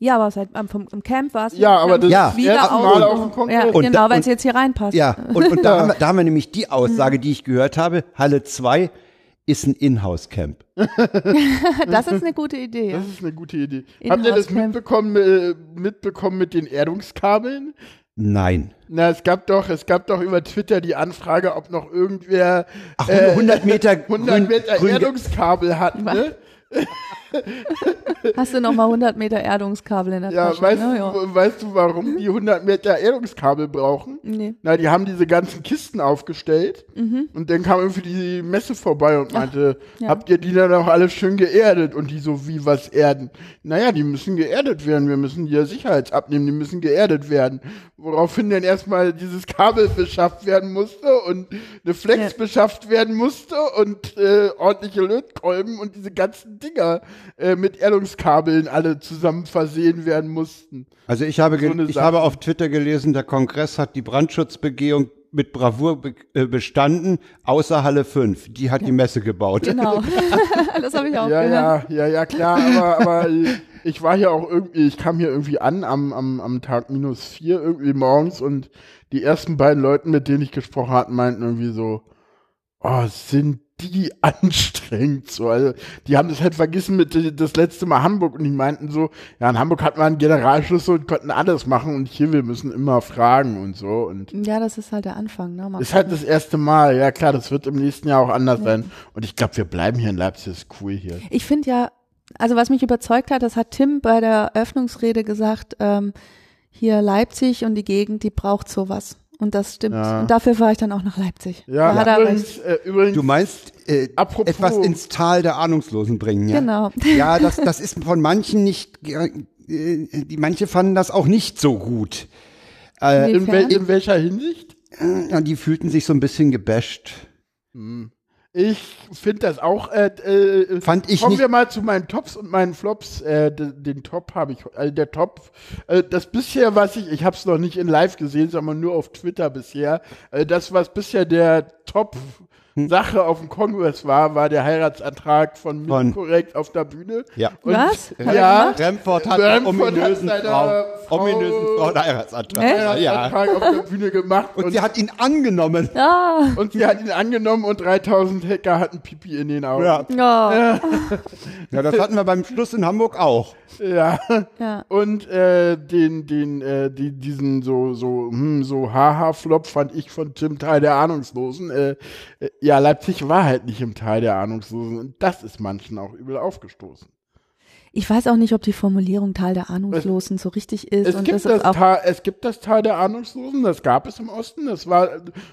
Ja, aber seit, ähm, vom, im Camp war es. Ja, aber das Ja. ist das erste Mal auf dem Kongress. Ja, Und genau, weil es jetzt hier reinpasst. Ja, und, und da, haben wir, da haben wir nämlich die Aussage, die ich gehört habe, Halle 2 ist ein Inhouse-Camp. Das ist eine gute Idee. Das ist eine gute Idee. Habt ihr das mitbekommen, äh, mitbekommen mit den Erdungskabeln? Nein. Na, es gab doch, es gab doch über Twitter die Anfrage, ob noch irgendwer Ach, äh, 100 Meter 100 grün- Meter grün- Erdungskabel hat, ne? Hast du noch mal 100 Meter Erdungskabel in der Ja, Tasche? weißt, ne? ja. du, weißt du, warum die 100 Meter Erdungskabel brauchen? Nee. Na, die haben diese ganzen Kisten aufgestellt und dann kam irgendwie die Messe vorbei und meinte, Mhm. ja. habt ihr die dann auch alle schön geerdet? Und die so, wie was erden? Naja, die müssen geerdet werden, wir müssen die ja Sicherheitsabnehmen, die müssen geerdet werden. Woraufhin dann erstmal dieses Kabel beschafft werden musste und eine Flex Ja. beschafft werden musste und äh, ordentliche Lötkolben und diese ganzen Dinger äh, mit Erdungskabeln alle zusammen versehen werden mussten. Also ich habe, So ich Sache. habe auf Twitter gelesen, der Kongress hat die Brandschutzbegehung mit Bravour be äh, bestanden, außer Halle 5. Die hat die Messe gebaut. Genau. das habe ich auch Ja, gehört. ja, ja, ja, klar, aber, aber ich war hier auch irgendwie, ich kam hier irgendwie an am, am, am Tag minus vier irgendwie morgens und die ersten beiden Leuten, mit denen ich gesprochen hatte, meinten irgendwie so, oh, sind die anstrengend so. Also, die haben das halt vergessen mit äh, das letzte Mal Hamburg und die meinten so, ja, in Hamburg hat man einen Generalschlüssel und konnten alles machen und hier, wir müssen immer fragen und so und Ja, das ist halt der Anfang. Ne? Mal ist halt das erste Mal. Ja, klar, das wird im nächsten Jahr auch anders sein. Und ich glaube, wir bleiben hier in Leipzig, das ist cool hier. Ich finde ja, also was mich überzeugt hat, das hat Tim bei der Eröffnungsrede gesagt, ähm, hier Leipzig und die Gegend, die braucht sowas. Und das stimmt. Ja. Und dafür fahre ich dann auch nach Leipzig. Ja, da hat er recht. übrigens, äh, übrigens Du meinst äh, Apropos- etwas ins Tal der Ahnungslosen bringen, ja? Genau. Ja, das, das ist von manchen nicht, äh, die manche fanden das auch nicht so gut. Äh, in, wel in welcher Hinsicht? ja, die fühlten sich so ein bisschen gebasht. Ich finde das auch. Äh, äh, Fand ich kommen nicht- wir mal zu meinen Tops und meinen Flops. Äh, de, den Top habe ich, äh, der Top. Äh, das bisher, was ich, ich habe es noch nicht in Live gesehen, sondern nur auf Twitter bisher. Äh, das, was bisher der Top. Sache auf dem Kongress war, war der Heiratsantrag von Von- mir korrekt auf der Bühne. Ja. Und, Was? Hat Ja. Remford hat Remford einen ominösen hat Frau, Frau- ominösen Frau einen Heiratsantrag. Echt? Ja. Heiratsantrag auf der Bühne gemacht. Und sie hat ihn angenommen. Ah, und sie hat ihn angenommen und 3000 Hacker hatten Pipi in den Augen. Ja. ja. ja, das hatten wir beim Schluss in Hamburg auch. Ja. ja. Und äh, den, den, äh, die, diesen so, so, hm, so Haha-Flop fand ich von Tim Teil der Ahnungslosen. Äh, äh, ja, Leipzig war halt nicht im Teil der Ahnungslosen und das ist manchen auch übel aufgestoßen. Ich weiß auch nicht, ob die Formulierung Teil der Ahnungslosen so richtig ist. Es und gibt, das das Tal, es gibt das Teil der Ahnungslosen, das gab es im Osten, das war,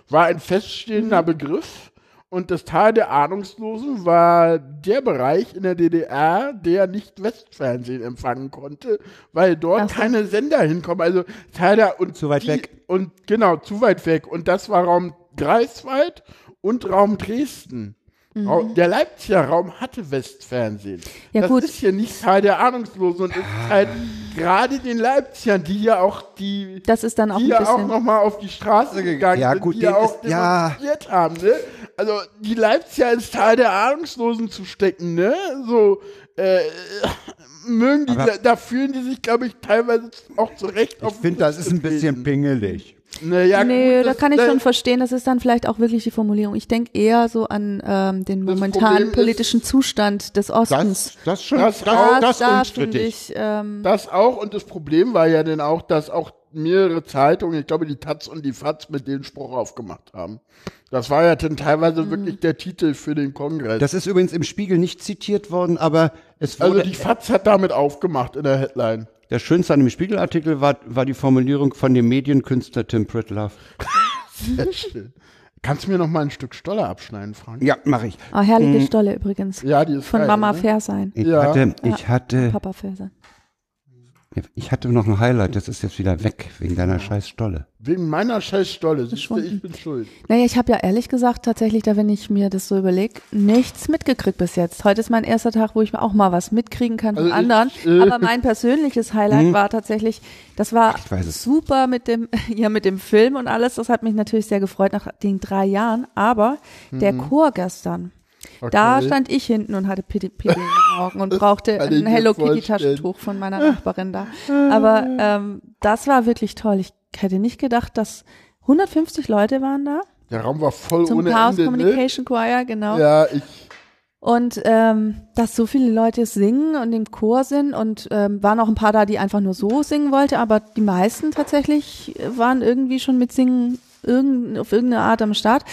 war ein feststehender Mhm. Begriff. Und das Tal der Ahnungslosen war der Bereich in der DDR, der nicht Westfernsehen empfangen konnte, weil dort so. keine Sender hinkommen. Also Teil der und Zu weit die, weg. Und genau, zu weit weg. Und das war Raum Greifswald und Raum Dresden. Rau- Der Leipziger Raum hatte Westfernsehen. Mhm. Ja, das gut. ist hier nicht Teil der Ahnungslosen und ist halt gerade den Leipzigern, die ja auch die das ist dann auch die ja auch nochmal auf die Straße gegangen Ja, sind, gut, die ja auch ist- ja. demonstriert haben, ne? Also die Leipziger ins Tal der Ahnungslosen zu stecken, ne? So äh, mögen die, da, da fühlen die sich, glaube ich, teilweise auch zurecht Ich finde, das ist ein bisschen pingelig. Naja, nee, gut, da das- kann ich das- schon verstehen, das ist dann vielleicht auch wirklich die Formulierung. Ich denke eher so an ähm, den Das momentanen Problem ist- politischen Zustand des Ostens. Das, das schon, Das das, auch- das, da unstrittig. ich, ähm, Das auch und das Problem war ja dann auch, dass auch mehrere Zeitungen, ich glaube die Taz und die Faz mit den Spruch aufgemacht haben. Das war ja dann teilweise Mhm. wirklich der Titel für den Kongress. Das ist übrigens im Spiegel nicht zitiert worden, aber es wurde, also die Faz hat damit aufgemacht in der Headline. Der schönste an dem Spiegelartikel war, war die Formulierung von dem Medienkünstler Tim Pritlove. Sehr schön. Kannst du mir noch mal ein Stück Stolle abschneiden, Frank? Ja, mache ich. oh, herrliche Stolle übrigens. Ja, die ist Von geil, Mama ne? Fair sein. Ich Ja. hatte, ich hatte, Papa Fair sein. Ich hatte noch ein Highlight, das ist jetzt wieder weg, wegen deiner scheiß Stolle. Wegen meiner scheiß Stolle. Ich bin schuld. Naja, ich habe ja ehrlich gesagt tatsächlich, da wenn ich mir das so überlege, nichts mitgekriegt bis jetzt. Heute ist mein erster Tag, wo ich auch mal was mitkriegen kann von Also ich, anderen. äh, Aber mein persönliches Highlight war tatsächlich, das war Ich super mit dem, ja, mit dem Film und alles. Das hat mich natürlich sehr gefreut nach den drei Jahren. Aber der Chor gestern, da Okay. stand ich hinten und hatte Pipi in den Augen und brauchte ein Hello Kitty. Taschentuch von meiner Nachbarin da. Aber ähm, das war wirklich toll. Ich hätte nicht gedacht, dass 150 Leute waren da Der Raum war voll zum ohne Chaos Ende. Ne? Communication Choir, genau. Ja, ich. Und ähm, dass so viele Leute singen und im Chor sind und ähm, waren auch ein paar da, die einfach nur so singen wollten, aber die meisten tatsächlich waren irgendwie schon mit Singen irgend, auf irgendeine Art am Start.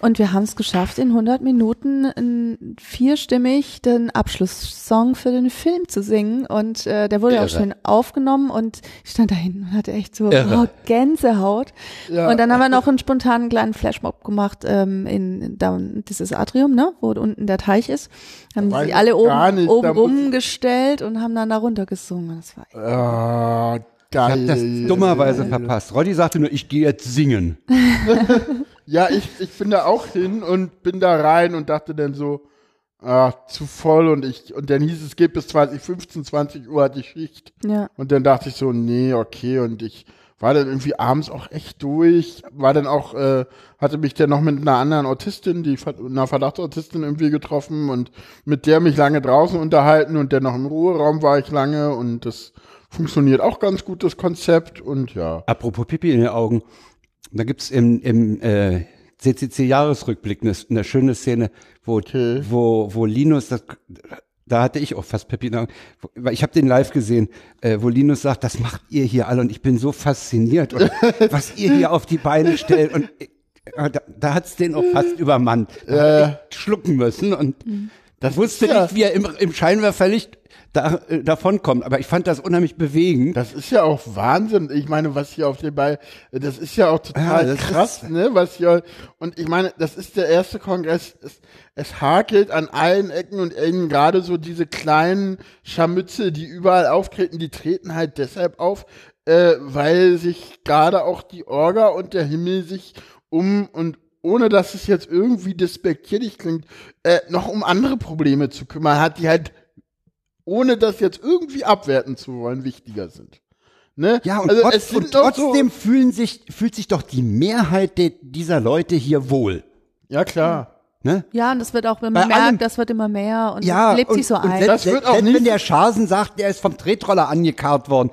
Und wir haben es geschafft, in 100 Minuten vierstimmig den Abschlusssong für den Film zu singen. Und äh, der wurde auch Irre. schön aufgenommen und ich stand da hinten und hatte echt so oh, Gänsehaut. Ja. Und dann haben wir noch einen spontanen kleinen Flashmob gemacht ähm, in da, dieses Atrium, ne, wo unten der Teich ist. Haben sie alle oben, nicht, oben rumgestellt und haben dann da runter gesungen. Das war Ah, Ich habe geil. das dummerweise verpasst. Roddy sagte nur, ich gehe jetzt singen. Ja, ich, ich bin da auch hin und bin da rein und dachte dann so, ah, zu voll und ich, und dann hieß es, geht bis 20, 15, 20 Uhr hat die Schicht. ja. Und dann dachte ich so, nee, okay, und ich war dann irgendwie abends auch echt durch, war dann auch, äh, hatte mich dann noch mit einer anderen Autistin, die einer Verdachtsautistin irgendwie getroffen und mit der mich lange draußen unterhalten und dann noch im Ruheraum war ich lange und das funktioniert auch ganz gut, das Konzept und ja. Apropos Pipi in den Augen, da gibt's im, im äh, CCC-Jahresrückblick eine, eine schöne Szene, wo, Okay. wo, wo Linus, das, da hatte ich auch fast Pipi in den Augen, weil ich habe den live gesehen, äh, wo Linus sagt, das macht ihr hier alle und ich bin so fasziniert und was ihr hier auf die Beine stellt und äh, da, da hat's den auch fast übermannt. Da ich schlucken müssen und das wusste ja- nicht, wie er im, im Scheinwerferlicht da, äh, davonkommt, aber ich fand das unheimlich bewegend. Das ist ja auch Wahnsinn. Ich meine, was hier auf dem Ball, das ist ja auch total Ja, krass, ist- ne? Was hier, und ich meine, das ist der erste Kongress. Es, es hakelt an allen Ecken und Enden gerade so diese kleinen Scharmütze, die überall auftreten, die treten halt deshalb auf, äh, weil sich gerade auch die Orga und der Himmel sich um und ohne dass es jetzt irgendwie despektierlich klingt, äh, noch um andere Probleme zu kümmern hat, die halt ohne das jetzt irgendwie abwerten zu wollen, wichtiger sind. Ne? Ja, und, also trotz, und trotzdem fühlen sich, fühlt sich doch die Mehrheit de, dieser Leute hier wohl. So, ja, klar. Ne? Ja, und das wird auch, wenn Bei man merkt, allem- das wird immer mehr und Ja, lebt und, sich so und ein. Selbst, Das wird auch selbst nicht- wenn der Schasen sagt, der ist vom Tretroller angekarrt worden,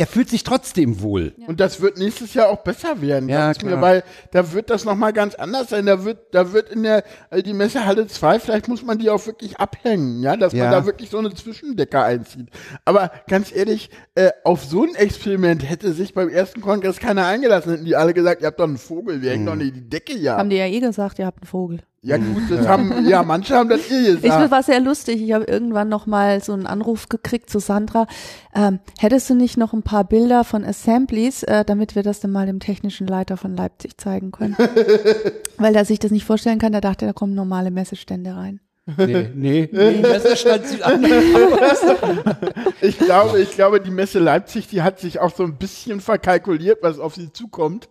er fühlt sich trotzdem wohl. Und das wird nächstes Jahr auch besser werden, Ja, klar. mir, weil da wird das nochmal ganz anders sein. Da wird, da wird in der, also die Messehalle 2, vielleicht muss man die auch wirklich abhängen, ja, dass Ja. man da wirklich so eine Zwischendecker einzieht. Aber ganz ehrlich, äh, auf so ein Experiment hätte sich beim ersten Kongress keiner eingelassen, hätten die alle gesagt, ihr habt doch einen Vogel, wir hängen Hm. doch nicht die Decke ja. Haben die ja eh gesagt, ihr habt einen Vogel. Ja gut, das haben, ja, manche haben das eh Ich gesagt. war sehr lustig. Ich habe irgendwann noch mal so einen Anruf gekriegt zu Sandra. Ähm, hättest du nicht noch ein paar Bilder von Assemblies, äh, damit wir das dann mal dem technischen Leiter von Leipzig zeigen können? Weil er sich das nicht vorstellen kann. Der dachte, da kommen normale Messestände rein. Nee, nee, nee. Messerstand sieht anders Ich glaube, ich glaube, die Messe Leipzig, die hat sich auch so ein bisschen verkalkuliert, was auf sie zukommt.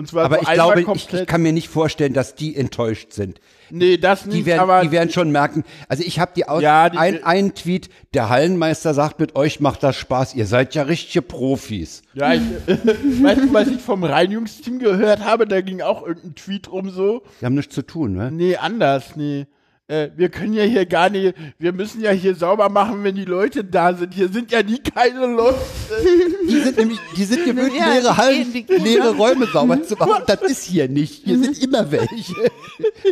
Und zwar Aber so ich glaube, ich, ich kann mir nicht vorstellen, dass die enttäuscht sind. nee, das nicht, Die werden, aber die werden schon merken. Also ich habe die aus Ja, die- ein, einen Tweet, der Hallenmeister sagt, mit euch macht das Spaß, ihr seid ja richtige Profis. ja, ich, weißt du, was ich vom Reinigungsteam gehört habe? Da ging auch irgendein Tweet rum so. Die haben nichts zu tun, ne? Nee, anders, nee. Äh, wir können ja hier gar nicht, wir müssen ja hier sauber machen, wenn die Leute da sind. Hier sind ja nie keine Leute. Die sind nämlich, die sind gewöhnt, Ja, leere Hallen, leere Räume sauber zu machen. Das ist hier nicht. Hier sind immer welche.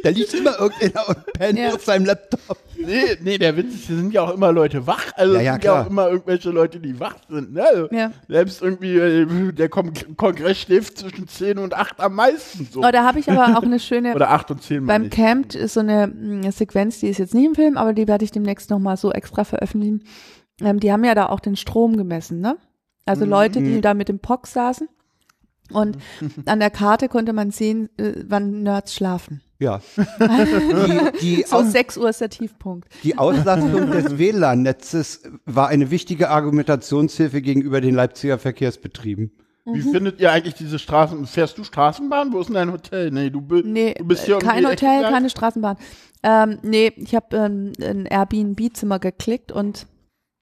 Da liegt immer irgendeiner und pennt Ja. auf seinem Laptop. Nee, nee, der Witz ist, hier sind ja auch immer Leute wach. Also Ja, es ja, sind ja klar. auch immer irgendwelche Leute, die wach sind. Ne? Also Ja. Selbst irgendwie, äh, der Kon Kongress schläft zwischen 10 und 8 am meisten. So. Oh, da habe ich aber auch eine schöne. Oder 8 und 10 Beim. Camp ist so eine, mh, Sequenz, die ist jetzt nicht im Film, aber die werde ich demnächst nochmal so extra veröffentlichen. Ähm, die haben ja da auch den Strom gemessen, ne? Also Mhm. Leute, die da mit dem POC saßen. Und an der Karte konnte man sehen, äh, wann Nerds schlafen. Ja. Die, die, So Aus, 6 Uhr ist der Tiefpunkt. die Auslastung des WLAN-Netzes war eine wichtige Argumentationshilfe gegenüber den Leipziger Verkehrsbetrieben. Wie findet ihr eigentlich diese Straßen? Fährst du Straßenbahn? Wo ist denn dein Hotel? Nee, du, Nee, du bist hier um kein die Ecke Hotel, keine Straßenbahn. Ähm, nee, ich habe ähm, ein Airbnb-Zimmer geklickt und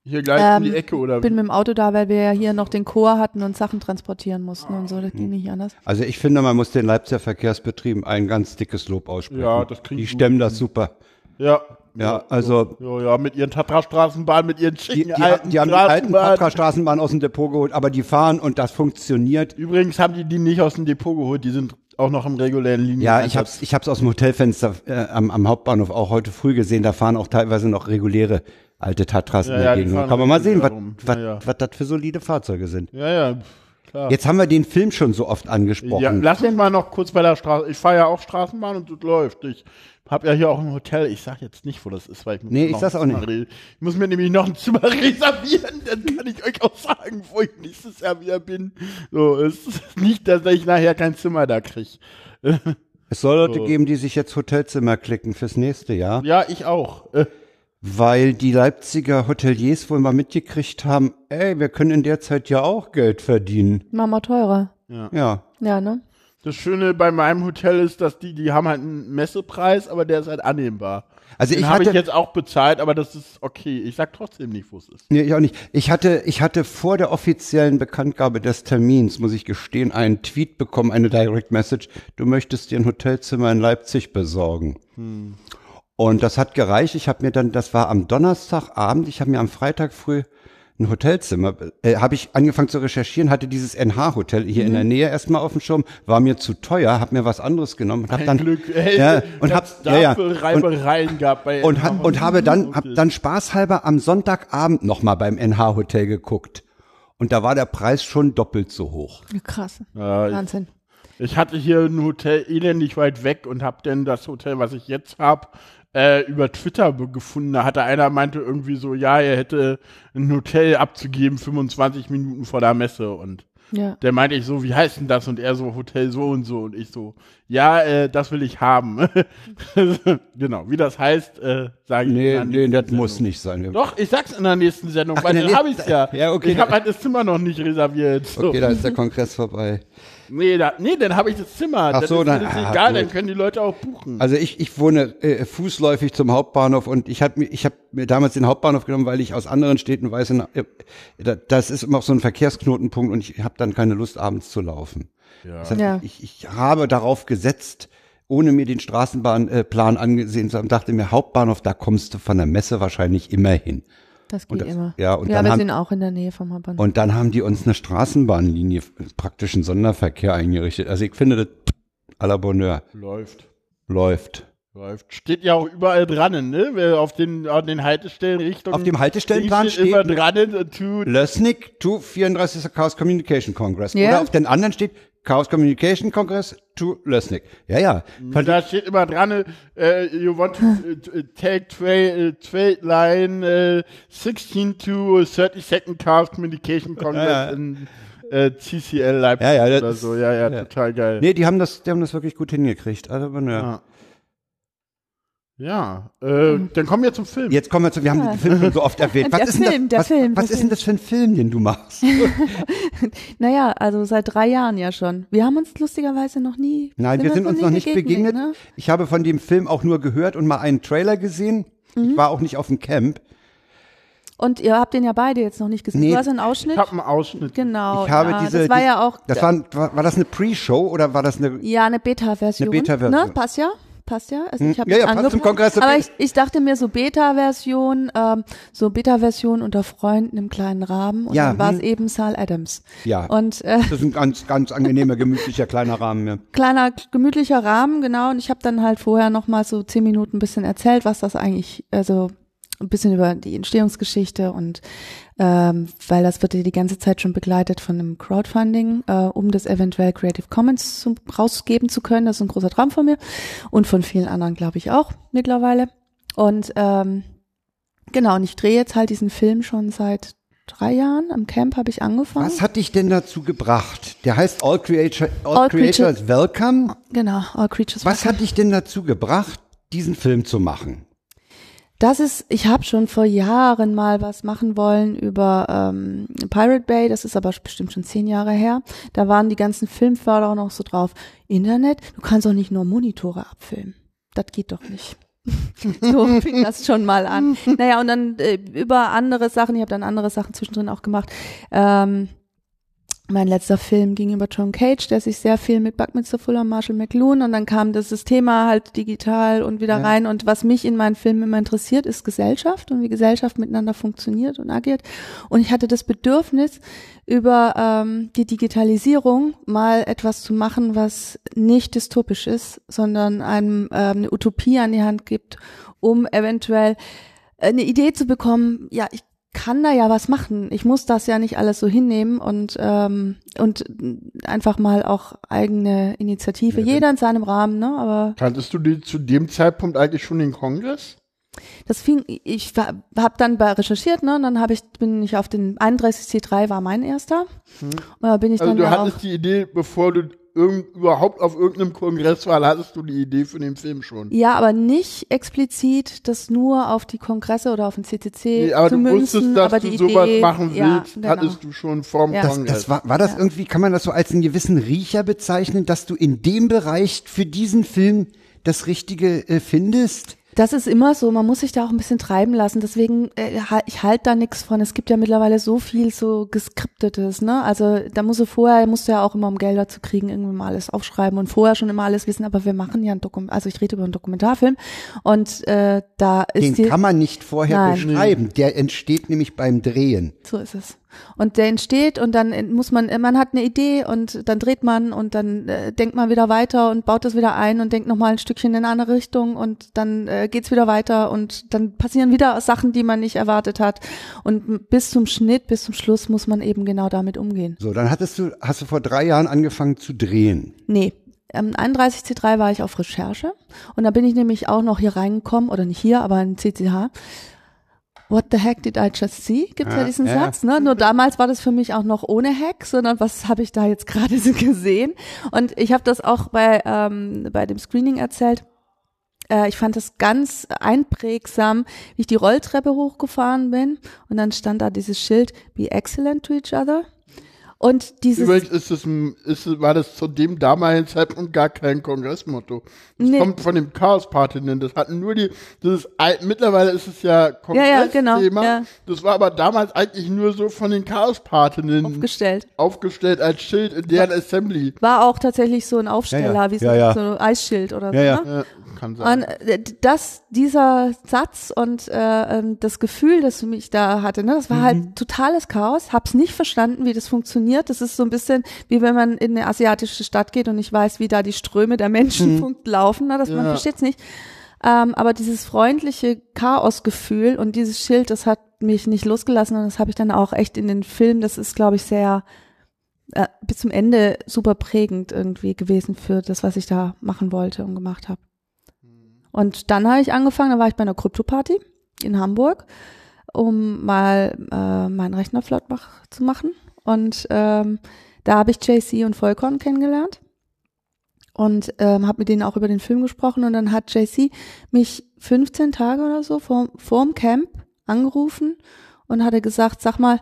Hier gleich um die Ähm, Ecke oder bin mit dem Auto da, weil wir ja hier noch den Chor hatten und Sachen transportieren mussten und so. Das Hm. ging nicht anders. Also ich finde, man muss den Leipziger Verkehrsbetrieben ein ganz dickes Lob aussprechen. Ja, das kriegen Die stemmen das super. Ja. Ja, also Ja, ja, mit ihren Tatra-Straßenbahnen, mit ihren die, schicken die, alten die haben die alten Straßenbahnen. Tatra-Straßenbahnen aus dem Depot geholt, aber die fahren und das funktioniert. Übrigens haben die die nicht aus dem Depot geholt, die sind auch noch im regulären Linien. Ja, ich hab's, ich hab's aus dem Hotelfenster äh, am, am Hauptbahnhof auch heute früh gesehen. Da fahren auch teilweise noch reguläre alte Tatras Ja, in ja, der die Gegend. Kann man mal sehen, was, was, Ja, ja. was das für solide Fahrzeuge sind. Ja, ja, klar. Jetzt haben wir den Film schon so oft angesprochen. Ja, lass uns mal noch kurz bei der Straße. Ich fahre ja auch Straßenbahn und das läuft. Ich habe ja hier auch ein Hotel. Ich sag jetzt nicht, wo das ist, weil ich muss Nee, mir ich noch sag's ein auch Zimmer nicht. Ich muss mir nämlich noch ein Zimmer reservieren. Dann kann ich euch auch sagen, wo ich nächstes Jahr wieder bin. So, es ist nicht, dass ich nachher kein Zimmer da krieg. Es soll Leute So. geben, die sich jetzt Hotelzimmer klicken fürs nächste Jahr, Ja, ich auch. Äh, weil die Leipziger Hoteliers wohl mal mitgekriegt haben, ey, wir können in der Zeit ja auch Geld verdienen. Mach mal teurer. Ja. Ja, ne? Das Schöne bei meinem Hotel ist, dass die, die haben halt einen Messepreis, aber der ist halt annehmbar. Also Den ich habe ich jetzt auch bezahlt, aber das ist okay. Ich sag trotzdem nicht, wo es ist. Nee, ich auch nicht. Ich hatte, ich hatte vor der offiziellen Bekanntgabe des Termins, muss ich gestehen, einen Tweet bekommen, eine Direct Message. Du möchtest dir ein Hotelzimmer in Leipzig besorgen. Und das hat gereicht. Ich habe mir dann, das war am Donnerstagabend, ich habe mir am Freitag früh ein Hotelzimmer, äh, habe ich angefangen zu recherchieren, hatte dieses NH-Hotel hier in der Nähe erstmal auf dem Schirm, war mir zu teuer, habe mir was anderes genommen und habe dann Glück. Ey, ja, und hab hab's ja, ja, dafür und, Reibereien gehabt bei und, hab, und habe dann, hab dann spaßhalber am Sonntagabend nochmal beim NH-Hotel geguckt. Und da war der Preis schon doppelt so hoch. Krass. Ja, ich, Wahnsinn. ich hatte hier ein Hotel elendig weit weg und habe dann das Hotel, was ich jetzt habe, äh, über Twitter gefunden. Da hatte einer meinte irgendwie so, ja, er hätte ein Hotel abzugeben 25 Minuten vor der Messe und Ja. der meinte ich so, wie heißt denn das? Und er so, Hotel so und so. Und ich so, ja, äh, das will ich haben. genau, wie das heißt, äh, sage ich. in Nee, der nee, das muss Sendung. nicht sein. Doch, ich sag's in der nächsten Sendung, Ach, weil dann habe ich's ja. Ja, okay. Ich habe halt das Zimmer noch nicht reserviert. So. Okay, da ist der Kongress vorbei. Nee, da, nee, dann habe ich das Zimmer. Ach das so, ist, dann- das ist ah, egal, gut. dann können die Leute auch buchen. Also ich, ich wohne äh, fußläufig zum Hauptbahnhof und ich habe mir, ich hab mir damals den Hauptbahnhof genommen, weil ich aus anderen Städten weiß, in, äh, da- das ist immer auch so ein Verkehrsknotenpunkt und ich habe dann keine Lust, abends zu laufen. Das heißt, Ja. ich, ich habe darauf gesetzt, ohne mir den Straßenbahnplan angesehen zu haben, dachte mir, Hauptbahnhof, da kommst du von der Messe wahrscheinlich immer hin. Das geht das- immer. ja, und ja dann wir haben- sind auch in der Nähe vom Hauptbahnhof. Und dann haben die uns eine Straßenbahnlinie, praktischen Sonderverkehr eingerichtet. Also ich finde das à la Bonheur Läuft. läuft. Läuft. Steht ja auch überall dran, ne? Auf den, auf den Haltestellen Richtung. Auf dem Haltestellenplan steht immer dran, to, Lösnik to 34. Chaos Communication Congress. Ja. Oder auf den anderen steht Chaos Communication Congress to Lösnik. Ja, ja. da steht immer dran, äh, you want to äh, take äh, trade line äh, 16 to 30 second Chaos Communication Congress Ja, ja. in äh, CCL Leipzig Ja, ja, das oder so. Ja, ja, ja. total geil. Nee, die haben das, die haben das wirklich gut hingekriegt. Also. Ja. Ja, äh, dann kommen wir zum Film. Jetzt kommen wir zu, wir haben Ja. den Film schon so oft erwähnt. Was Der ist denn Film, das, der was, Film, was der ist denn das für ein Film, den du machst? Naja, also seit drei Jahren ja schon. Wir haben uns lustigerweise noch nie. Nein, wir sind uns noch nicht begegnet. Ne? Ich habe von dem Film auch nur gehört und mal einen Trailer gesehen. Mhm. Ich war auch nicht auf dem Camp. Und ihr habt den ja beide jetzt noch nicht gesehen. Nee. Du hast einen Ausschnitt. Ich habe einen Ausschnitt. genau. Ich habe ja, diese. Das war die- ja auch. Das war, war, war das eine Pre-Show oder war das eine? ja eine Beta-Version. Eine Beta-Version. Ne? Passt ja. Passt ja. Also Hm, ich hab ja, ja, passt zum. Kongress. Aber ich, ich dachte mir so Beta-Version, ähm, so Beta-Version unter Freunden im kleinen Rahmen. Und Ja, dann war es hm. eben Sal Adams. Ja. Und äh, Das ist ein ganz, ganz angenehmer, gemütlicher kleiner Rahmen. Ja. kleiner gemütlicher Rahmen, genau. Und ich habe dann halt vorher noch mal so zehn Minuten ein bisschen erzählt, was das eigentlich, also ein bisschen über die Entstehungsgeschichte und ähm, weil das wird ja die ganze Zeit schon begleitet von einem Crowdfunding, äh, um das eventuell Creative Commons zu, rausgeben zu können. Das ist ein großer Traum von mir und von vielen anderen, glaube ich, auch mittlerweile. Und ähm, genau, und ich drehe jetzt halt diesen Film schon seit drei Jahren. Am Camp habe ich angefangen. Was hat dich denn dazu gebracht? Der heißt All, Creator, All, All Creators Welcome. Genau, All Creatures. Was hat dich denn dazu gebracht, diesen Film zu machen? Das ist, ich habe schon vor Jahren mal was machen wollen über ähm, Pirate Bay, das ist aber bestimmt schon zehn Jahre her. Da waren die ganzen Filmförderer noch so drauf. Internet, du kannst doch nicht nur Monitore abfilmen. Das geht doch nicht. so fing das schon mal an. Naja, und dann äh, über andere Sachen, ich habe dann andere Sachen zwischendrin auch gemacht. Ähm, mein letzter Film ging über John Cage, der sich sehr viel mit Buckminster Fuller Marshall McLuhan und dann kam das Thema halt digital und wieder Ja. rein und was mich in meinen Filmen immer interessiert, ist Gesellschaft und wie Gesellschaft miteinander funktioniert und agiert und ich hatte das Bedürfnis über ähm, die Digitalisierung mal etwas zu machen, was nicht dystopisch ist, sondern einem ähm, eine Utopie an die Hand gibt, um eventuell eine Idee zu bekommen, ja, ich kann da ja was machen. Ich muss das ja nicht alles so hinnehmen und ähm, und einfach mal auch eigene Initiative. Jeder in seinem Rahmen, ne? Aber Kanntest du die zu dem Zeitpunkt eigentlich schon den Kongress? Das fing, ich habe dann bei recherchiert, ne? Und dann habe ich bin ich auf den 31C3 war mein erster. Und da bin ich Also dann du ja auch hattest die Idee, bevor du irgend, überhaupt auf irgendeinem Kongress warst, hattest du die Idee für den Film schon. Ja, aber nicht explizit das nur auf die Kongresse oder auf den CCC Nee, aber zu du münzen, wusstest, dass aber du die sowas Idee, machen ja, willst, genau. hattest du schon vorm Ja. Das, Kongress. das war, war das Ja. irgendwie, kann man das so als einen gewissen Riecher bezeichnen, dass du in dem Bereich für diesen Film das Richtige äh, findest? Das ist immer so, man muss sich da auch ein bisschen treiben lassen. Deswegen, äh, ich halte da nichts von. Es gibt ja mittlerweile so viel so geskriptetes, ne? Also da muss du vorher, musst du ja auch immer, um Gelder zu kriegen, irgendwie mal alles aufschreiben und vorher schon immer alles wissen. Aber wir machen ja ein Dokument, also ich rede über einen Dokumentarfilm und äh, da ist Den die, kann man nicht vorher Nein. beschreiben. Der entsteht nämlich beim Drehen. So ist es. Und der entsteht und dann muss man, man hat eine Idee und dann dreht man und dann äh, denkt man wieder weiter und baut das wieder ein und denkt nochmal ein Stückchen in eine andere Richtung und dann äh, geht's wieder weiter und dann passieren wieder Sachen, die man nicht erwartet hat. Und bis zum Schnitt, bis zum Schluss muss man eben genau damit umgehen. So, dann hattest du, hast du vor drei Jahren angefangen zu drehen. Nee. Am 31C3 war ich auf Recherche und da bin ich nämlich auch noch hier reingekommen, oder nicht hier, aber in CCH. What the heck did I just see? Gibt's ja, Ja, diesen ja. Satz, ne? Nur damals war das für mich auch noch ohne Hack, sondern was habe ich da jetzt gerade so gesehen? Und ich habe das auch bei, ähm, bei dem Screening erzählt. Äh, ich fand das ganz einprägsam, wie ich die Rolltreppe hochgefahren bin und dann stand da dieses Schild, be excellent to each other. Und dieses Übrigens ist es, ist, war das zu dem damaligen Zeitpunkt gar kein Kongressmotto. Das Nee. kommt von dem Chaos-Partinnen. Das hatten nur die, das ist, mittlerweile ist es ja ja, genau, Kongressthema. ja. Das war aber damals eigentlich nur so von den Chaos-Partinnen aufgestellt. aufgestellt als Schild in deren Assembly. War auch tatsächlich so ein Aufsteller, Ja, ja. wie so, Ja, ja. so ein Eisschild oder so. Ja, ja. Ne? Ja, kann sein. Und äh, das, dieser Satz und äh, ähm, das Gefühl, das mich da hatte, ne, das war Mhm. halt totales Chaos. Hab's nicht verstanden, wie das funktioniert. Das ist so ein bisschen wie wenn man in eine asiatische Stadt geht und nicht weiß, wie da die Ströme der Menschen fun- laufen. Ne, das, Man Ja. versteht's nicht. Ähm, aber dieses freundliche Chaosgefühl und dieses Schild, das hat mich nicht losgelassen und das habe ich dann auch echt in den Film. Das ist, glaube ich, sehr äh, bis zum Ende super prägend irgendwie gewesen für das, was ich da machen wollte und gemacht habe. Und dann habe ich angefangen, da war ich bei einer Krypto-Party in Hamburg, um mal äh, meinen Rechner flott mach, zu machen. Und ähm, da habe ich JC und Vollkorn kennengelernt und ähm, habe mit denen auch über den Film gesprochen. Und dann hat JC mich 15 Tage oder so vor, vorm Camp angerufen und hatte gesagt, sag mal,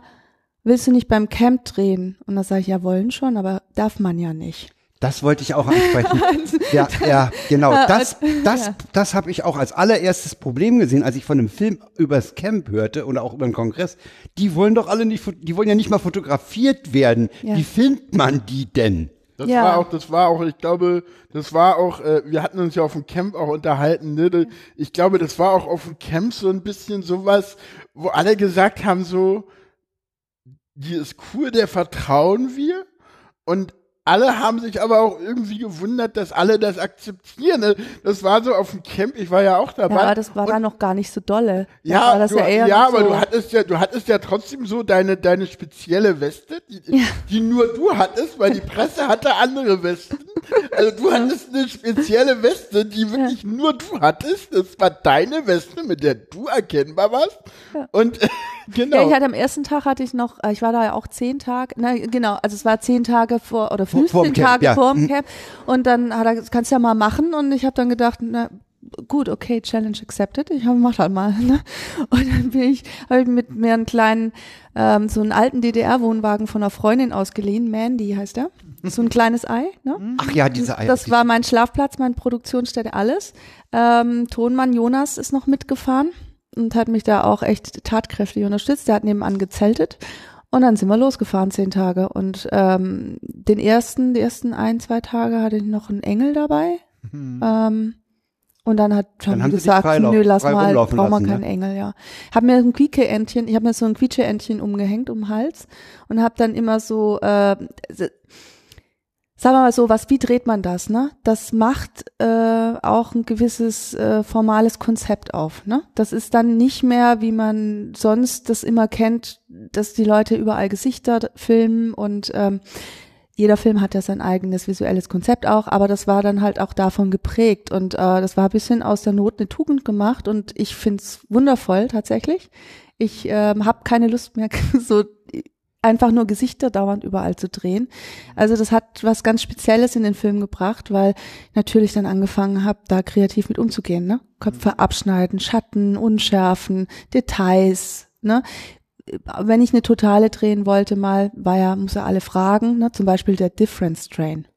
willst du nicht beim Camp drehen? Und da sage ich, ja, wollen schon, aber darf man ja nicht. Das wollte ich auch ansprechen. ja, ja, genau. Das, das, das habe ich auch als allererstes Problem gesehen, als ich von einem Film übers Camp hörte oder auch über den Kongress. Die wollen doch alle nicht, die wollen ja nicht mal fotografiert werden. Ja. Wie filmt man die denn? Das Ja. war auch, das war auch, ich glaube, das war auch, äh, wir hatten uns ja auf dem Camp auch unterhalten, ne? Ich glaube, das war auch auf dem Camp so ein bisschen sowas, wo alle gesagt haben, so, die ist cool, der vertrauen wir. Und alle haben sich aber auch irgendwie gewundert, dass alle das akzeptieren. ne? Das war so auf dem Camp, ich war ja auch dabei. Ja, aber das war Und dann noch gar nicht so dolle. Da ja, du, ja, ja aber so, du hattest ja, du hattest ja trotzdem so deine, deine spezielle Weste, die, die nur du hattest, weil die Presse hatte andere Westen. Also du hattest eine spezielle Weste, die wirklich nur du hattest. Das war deine Weste, mit der du erkennbar warst. Und genau. Ja, ich hatte am ersten Tag hatte ich noch, äh, ich war da ja auch zehn Tage, na genau, also es war zehn Tage vor oder Vor- 15 vorm Camp, ja. vor dem Mhm. Camp und dann hat er, kannst du ja mal machen und ich habe dann gedacht, na gut, okay, Challenge accepted, ich hab, mach halt mal. Ne? Und dann bin ich, habe ich mit mir einen kleinen, ähm, so einen alten DDR-Wohnwagen von einer Freundin ausgeliehen, Mandy heißt er, so ein kleines Ei, ne? Ach ja, diese Eier. Das war mein Schlafplatz, meine Produktionsstätte, alles. Ähm, Tonmann Jonas ist noch mitgefahren und hat mich da auch echt tatkräftig unterstützt. Der hat nebenan gezeltet. Und dann sind wir losgefahren, zehn Tage. Und ähm, den ersten, die ersten ein, zwei Tage hatte ich noch einen Engel dabei. Ähm, und dann hat Dann haben gesagt, freilauf- nö, lass frei mal, brauchen wir keinen ne? Engel, ja. Hab mir ein Quietscheentchen, ich habe mir so ein Quietscheentchen umgehängt um den Hals und habe dann immer so, äh, sagen wir mal so, was, wie dreht man das, ne? Das macht äh, auch ein gewisses äh, formales Konzept auf, ne? Das ist dann nicht mehr, wie man sonst das immer kennt, dass die Leute überall Gesichter filmen und ähm, jeder Film hat ja sein eigenes visuelles Konzept auch, aber das war dann halt auch davon geprägt und äh, das war ein bisschen aus der Not eine Tugend gemacht und ich find's wundervoll tatsächlich. Ich ähm, habe keine Lust mehr, so einfach nur Gesichter dauernd überall zu drehen. Also das hat was ganz Spezielles in den Film gebracht, weil ich natürlich dann angefangen habe, da kreativ mit umzugehen. Ne? Köpfe abschneiden, Schatten, Unschärfen, Details. Ne? Wenn ich eine Totale drehen wollte mal, war ja, muss er alle fragen, ne? zum Beispiel der Difference Train.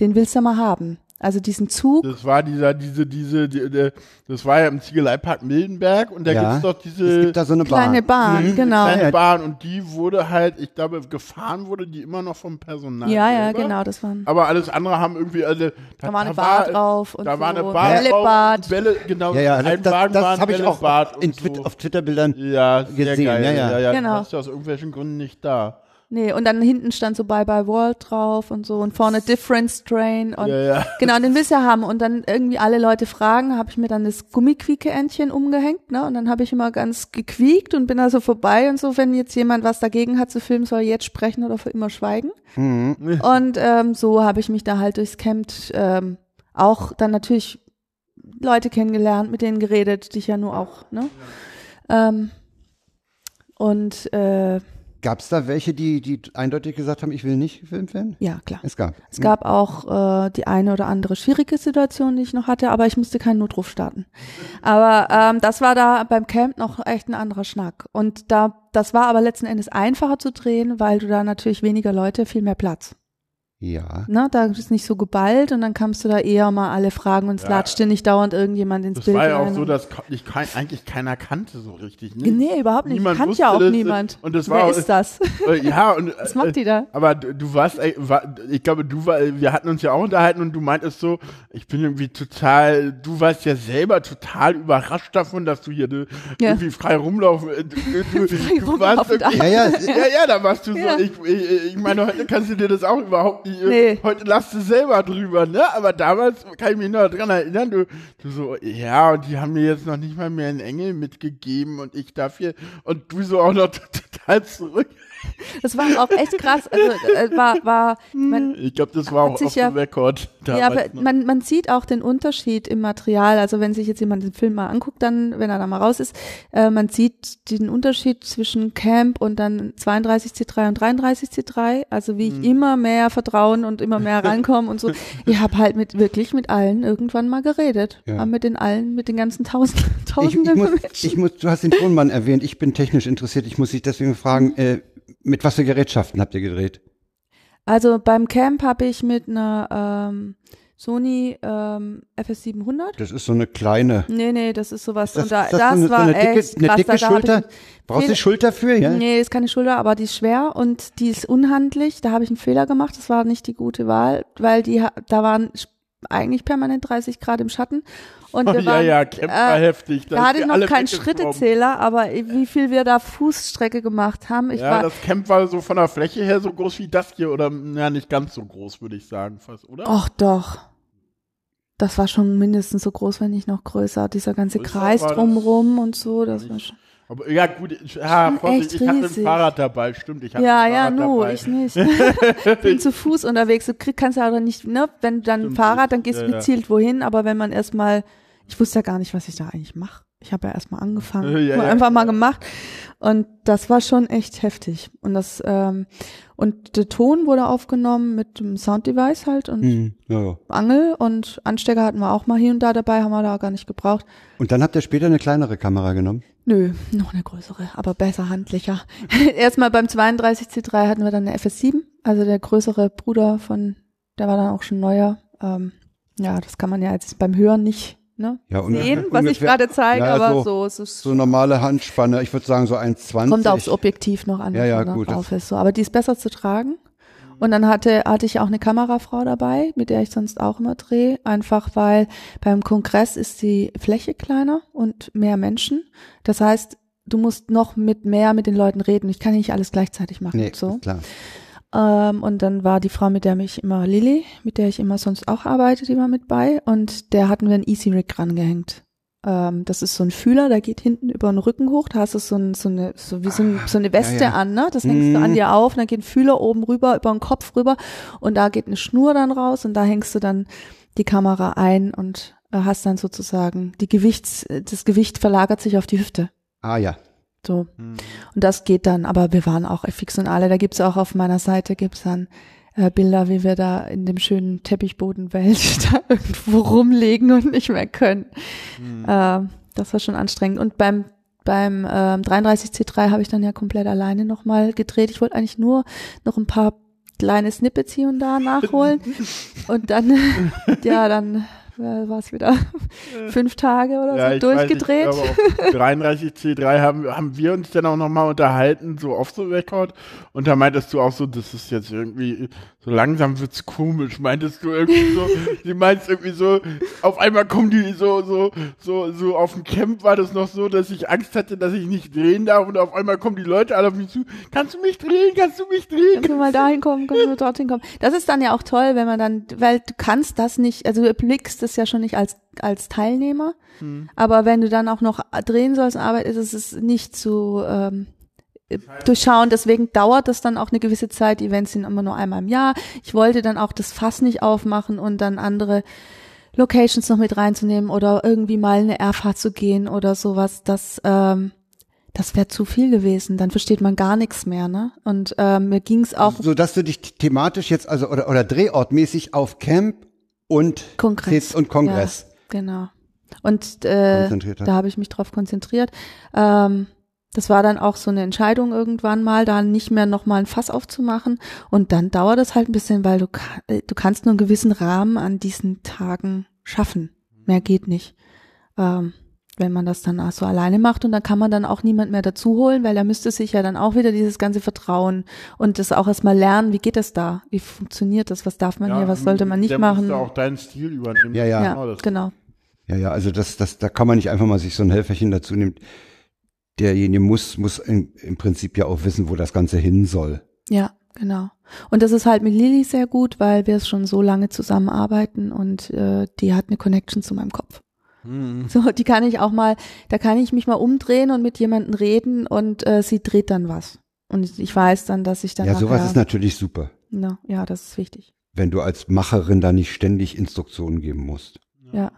Den willst du mal haben. Also diesen Zug, Das war dieser, diese, diese, die, die, das war ja im Ziegeleipark Mildenberg und da Ja. gibt's doch Es diese gibt da so eine kleine Bahn. Bahn, Mhm, genau. kleine. Bahn und die wurde halt, ich glaube, gefahren wurde die immer noch vom Personal. Ja, ja, selber. genau, das waren. Aber alles andere haben irgendwie, also, Da war eine Bar drauf und da war so eine Bar Bällebad. drauf, Bälle, genau, Ja, ja, ein das, das, Wagen war das habe ich auch in so. Twit auf Twitter-Bildern. ja, sehr gesehen, geil. ja, ja. ja, ja. Genau. Du warst ja aus irgendwelchen Gründen nicht da. Nee, und dann hinten stand so Bye Bye World drauf und so und vorne Difference Train und Ja, ja. genau, den willst du ja haben und dann irgendwie alle Leute fragen, habe ich mir dann das Gummiquieke-Entchen umgehängt, ne, und dann habe ich immer ganz gequiekt und bin da so vorbei und so, wenn jetzt jemand was dagegen hat zu filmen, soll jetzt sprechen oder für immer schweigen. Mhm. Und ähm, so habe ich mich da halt durchs Camp ähm, auch dann natürlich Leute kennengelernt, mit denen geredet, die ich ja nur auch, ne? Ähm, und äh, Gab es da welche, die, die eindeutig gesagt haben, ich will nicht gefilmt werden? ja, klar. Es gab. Es gab auch äh, die eine oder andere schwierige Situation, die ich noch hatte, aber ich musste keinen Notruf starten. Aber ähm, das war da beim Camp noch echt ein anderer Schnack. Und da, das war aber letzten Endes einfacher zu drehen, weil du da natürlich weniger Leute, viel mehr Platz. Ja. Ne? Da ist nicht so geballt und dann kannst du da eher mal alle fragen und es Ja. latscht dir nicht dauernd irgendjemand ins Das Bild war ja auch rein so, dass ich kein, eigentlich keiner kannte so richtig. Ne? Nee, überhaupt nicht. Niemand Kann wusste ja auch das, niemand. Und das Wer war, ist das? Äh, ja, und Was macht die da? Aber du, du warst, ey, war, ich glaube, du war, wir hatten uns ja auch unterhalten und du meintest so, ich bin irgendwie total, du warst ja selber total überrascht davon, dass du hier ne, Ja. irgendwie frei rumlaufen, äh, du, Frei du warst Ja, ja, ja, ja, da warst du Ja. so, ich, ich, ich meine, heute kannst du dir das auch überhaupt nicht, äh, Nee. heute lachst du selber drüber, ne, aber damals kann ich mich noch dran erinnern, du, du so, ja, und die haben mir jetzt noch nicht mal mehr einen Engel mitgegeben und ich dafür, und du so auch noch total zurück. Das war auch echt krass. Also äh, war, war, man, Ich glaube, das war auch auf ja- dem Rekord. Ja, aber noch. man, man sieht auch den Unterschied im Material. Also wenn sich jetzt jemand den Film mal anguckt, dann, wenn er da mal raus ist, äh, man sieht den Unterschied zwischen Camp und dann 32C3 und 33C3. Also wie ich Mhm. immer mehr Vertrauen und immer mehr rankomme und so. Ich habe halt mit wirklich mit allen irgendwann mal geredet. Ja. Hab mit den allen, mit den ganzen Tausend, Ich, Tausenden ich, muss, von Menschen. ich muss, du hast den Tonmann erwähnt, ich bin technisch interessiert, ich muss dich deswegen fragen, äh, mit was für Gerätschaften habt ihr gedreht? Also beim Camp habe ich mit einer ähm, Sony ähm, FS700 Das ist so eine kleine. Nee, nee, das ist sowas. Das, und da, das das so eine, war so eine dicke, echt eine krass. dicke da, da Schulter? Brauchst du Fehler- Schulter für? Ja? Nee, ist keine Schulter, aber die ist schwer und die ist unhandlich. Da habe ich einen Fehler gemacht. Das war nicht die gute Wahl, weil die da waren eigentlich permanent 30 Grad im Schatten. Und wir ja, waren, ja, Camp war äh, heftig. Da hatte ich noch keinen. Schrittezähler, aber wie viel wir da Fußstrecke gemacht haben. Ich Ja, war, das Camp war so von der Fläche her so groß wie das hier oder ja, nicht ganz so groß, würde ich sagen, fast, oder? ach doch. Das war schon mindestens so groß, wenn nicht noch größer. Dieser ganze Größer Kreis drumrum und so, das war schon. Aber ja, gut, ich, ja, Vorsicht, ich hatte ein. Fahrrad dabei, stimmt, ich hatte Ja, ein ja, Fahrrad nu, dabei. ich nicht. bin zu Fuß unterwegs. Du krieg, kannst ja auch nicht, ne, wenn du dann Stimmt, Fahrrad, dann gehst du ja, ja. gezielt wohin, aber wenn man erstmal, ich wusste ja gar nicht, was ich da eigentlich mache. Ich habe ja erstmal angefangen, Ja, ja, einfach mal gemacht und das war schon echt heftig und das ähm, und der Ton wurde aufgenommen mit dem Sounddevice halt und Hm, ja, ja. Angel und Anstecker hatten wir auch mal hier und da dabei, haben wir da gar nicht gebraucht. Und dann habt ihr später eine kleinere Kamera genommen? Nö, noch eine größere, aber besser handlicher. Erstmal beim 32C3 hatten wir dann eine FS7, also der größere Bruder von, der war dann auch schon neuer. Ähm, ja, das kann man ja jetzt beim Hören nicht ne, Ja, sehen, was ich gerade zeige, ja, aber so- so, es ist, So normale Handspanne, ich würde sagen so 1,20. kommt aufs Objektiv noch an, Ja, ja, gut, drauf ist. So, aber die ist besser zu tragen. Und dann hatte, hatte ich auch eine Kamerafrau dabei, mit der ich sonst auch immer drehe, einfach weil beim Kongress ist die Fläche kleiner und mehr Menschen. Das heißt, du musst noch mit mehr mit den Leuten reden. Ich kann nicht alles gleichzeitig machen. Nee, so. klar. Ähm, und dann war die Frau, mit der mich immer, Lilly, mit der ich immer sonst auch arbeite, die war mit bei. Und der hatten wir einen Easy Rig rangehängt. Ähm, das ist so ein Fühler, der geht hinten über den Rücken hoch. Da hast du so, ein, so eine, so wie so, ein, so eine Weste ja, ja. an, ne? Das hängst du Mhm. an dir auf, und dann geht ein Fühler oben rüber, über den Kopf rüber. Und da geht eine Schnur dann raus und da hängst du dann die Kamera ein und äh, hast dann sozusagen die Gewichts, das Gewicht verlagert sich auf die Hüfte. Ah ja. So. Und das geht dann, aber wir waren auch fix und alle. Da gibt's auch auf meiner Seite gibt's dann äh, Bilder, wie wir da in dem schönen Teppichbodenwelt da irgendwo rumlegen und nicht mehr können. Äh, das war schon anstrengend. Und beim beim ähm, 33C3 habe ich dann ja komplett alleine nochmal gedreht. Ich wollte eigentlich nur noch ein paar kleine Snippets hier und da nachholen. und dann, ja, dann äh, war es wieder fünf Tage oder so ich durchgedreht. Weiß, ich glaube, auf 33C3 haben, haben wir uns dann auch nochmal unterhalten, so off the record. Und da meintest du auch so, das ist jetzt irgendwie, so langsam wird's komisch. Meintest du irgendwie so, sie meinst irgendwie so, auf einmal kommen die so, so, so, so auf dem Camp war das noch so, dass ich Angst hatte, dass ich nicht drehen darf. Und auf einmal kommen die Leute alle auf mich zu, kannst du mich drehen, kannst du mich drehen? Kannst du mal dahin kommen, kannst du dorthin kommen. Das ist dann ja auch toll, wenn man dann, weil du kannst das nicht, also du blickst das ja schon nicht als, als Teilnehmer, aber wenn du dann auch noch drehen sollst, Arbeit ist es nicht zu ähm, durchschauen. Deswegen dauert das dann auch eine gewisse Zeit. Die Events sind immer nur einmal im Jahr. Ich wollte dann auch das Fass nicht aufmachen und dann andere Locations noch mit reinzunehmen oder irgendwie mal eine Airfahrt zu gehen oder sowas. Das ähm, das wäre zu viel gewesen. Dann versteht man gar nichts mehr, ne? Und ähm, mir ging's auch So dass du dich thematisch jetzt also oder, oder drehortmäßig auf Camp und Kongress und Kongress. Ja, genau. Und äh, da habe ich mich drauf konzentriert. Ähm, das war dann auch so eine Entscheidung irgendwann mal, da nicht mehr nochmal ein Fass aufzumachen. Und dann dauert es halt ein bisschen, weil du, äh, du kannst nur einen gewissen Rahmen an diesen Tagen schaffen. Mehr geht nicht. Ähm, wenn man das dann auch so alleine macht und dann kann man dann auch niemand mehr dazu holen, weil da müsste sich ja dann auch wieder dieses ganze Vertrauen und das auch erstmal lernen, wie geht das da? Wie funktioniert das? Was darf man hier? Was sollte man nicht der machen? musste auch deinen Stil übernehmen. Ja, ja. ja, das- genau. Ja, ja, also das, das, da kann man nicht einfach mal sich so ein Helferchen dazu nehmen. Derjenige muss, muss im, im Prinzip ja auch wissen, wo das Ganze hin soll. Ja, genau. Und das ist halt mit Lilly sehr gut, weil wir schon so lange zusammenarbeiten und äh, die hat eine Connection zu meinem Kopf. Mhm. So, die kann ich auch mal, da kann ich mich mal umdrehen und mit jemandem reden und äh, sie dreht dann was. Und ich weiß dann, dass ich dann ja, sowas ist natürlich super, Na, ja, das ist wichtig. wenn du als Macherin da nicht ständig Instruktionen geben musst. Ja.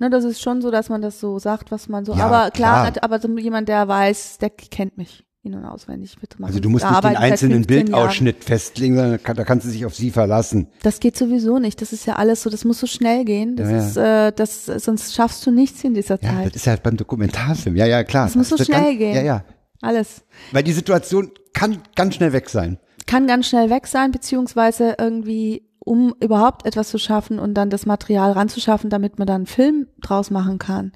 Na, das ist schon so, dass man das so sagt, was man so. Ja, aber klar, klar. aber so jemand, der weiß, der kennt mich in- und auswendig. Wir machen- Also du musst wir nicht den einzelnen 15 Jahren. Bildausschnitt festlegen, sondern kann, da kannst du dich auf sie verlassen. Das geht sowieso nicht. Das ist ja alles so, das muss so schnell gehen. Das Ja, ja. ist, äh, das, sonst schaffst du nichts in dieser Ja, Zeit. das ist halt beim Dokumentarfilm. Ja, ja, klar. Das muss so wird schnell ganz, gehen. Ja, ja. Alles. Weil die Situation kann ganz schnell weg sein. Kann ganz schnell weg sein, beziehungsweise irgendwie, um überhaupt etwas zu schaffen und dann das Material ranzuschaffen, damit man dann einen Film draus machen kann,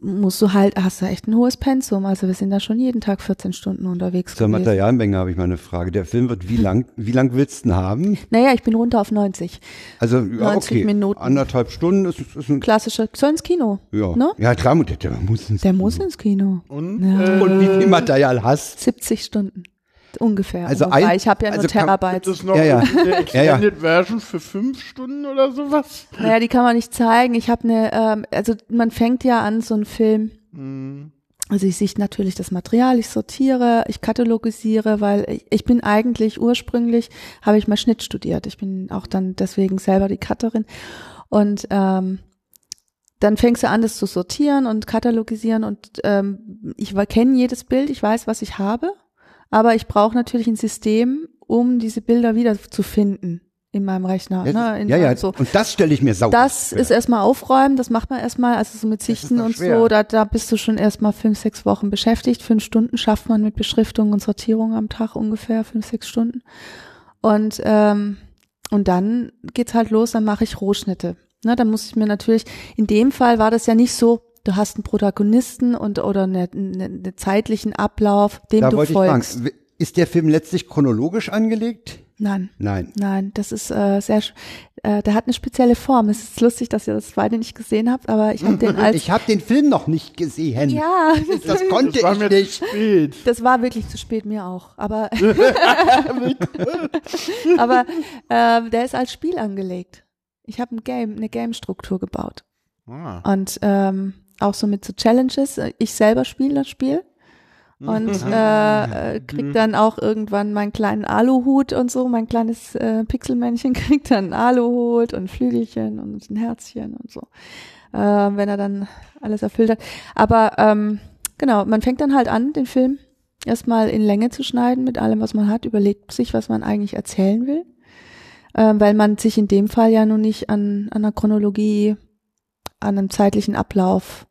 musst du halt, hast du echt ein hohes Pensum. Also wir sind da schon jeden Tag 14 Stunden unterwegs Zur gewesen. Materialmenge habe ich mal eine Frage. Der Film wird wie lang, wie lang willst du ihn haben? Naja, ich bin runter auf 90. Also, ja, 90 okay. Minuten. Anderthalb Stunden ist, ist ein, Klassischer, soll ins Kino. ja. Ne? Ja, klar, der, der muss ins Der muss ins Kino. Und, Ja. Und wie viel Material hast? 70 Stunden. Ungefähr. Also Wobei, ein- ich habe ja nur also kann- Terabytes. gibt es noch Ja, ja. eine Ja, ja. Extended Version für fünf Stunden oder sowas? Naja, die kann man nicht zeigen. Ich habe eine, ähm, also man fängt ja an, so einen Film. Mhm. Also ich sichte natürlich das Material, ich sortiere, ich katalogisiere, weil ich, ich bin eigentlich ursprünglich, habe ich mal Schnitt studiert. Ich bin auch dann deswegen selber die Cutterin. Und ähm, dann fängst du an, das zu sortieren und katalogisieren und ähm, ich kenne jedes Bild, ich weiß, was ich habe, aber ich brauche natürlich ein System, um diese Bilder wieder zu finden in meinem Rechner. ne, in ja, ja. so. Und das stelle ich mir sau. Das schwer. ist erstmal aufräumen, das macht man erstmal, also so mit Sichten und schwer. so, da, da bist du schon erstmal fünf, sechs Wochen beschäftigt. Fünf Stunden schafft man mit Beschriftung und Sortierung am Tag ungefähr, fünf, sechs Stunden. Und, ähm, und dann geht's halt los, dann mache ich Rohschnitte. Ne, dann muss ich mir natürlich, in dem Fall war das ja nicht so, du hast einen Protagonisten und oder einen eine, eine zeitlichen Ablauf, dem Da du wollte folgst. ich fragen, ist der Film letztlich chronologisch angelegt? Nein. Nein. Nein, das ist äh, sehr, äh, der hat eine spezielle Form. Es ist lustig, dass ihr das beide nicht gesehen habt, aber ich habe den als Ich habe den Film noch nicht gesehen. ja, Das konnte Das war ich mir nicht. zu spät. das war wirklich zu spät mir auch. Aber aber äh, der ist als Spiel angelegt. Ich habe ein Game, eine Game-Struktur gebaut Ah. und ähm, auch so mit so Challenges. Ich selber spiele das Spiel und äh, äh, krieg dann auch irgendwann meinen kleinen Aluhut und so. Mein kleines äh, Pixelmännchen kriegt dann einen Aluhut und Flügelchen und ein Herzchen und so, äh, wenn er dann alles erfüllt hat. Aber ähm, genau, man fängt dann halt an, den Film erstmal in Länge zu schneiden mit allem, was man hat, überlegt sich, was man eigentlich erzählen will, ähm, weil man sich in dem Fall ja nun nicht an, an einer Chronologie, an einem zeitlichen Ablauf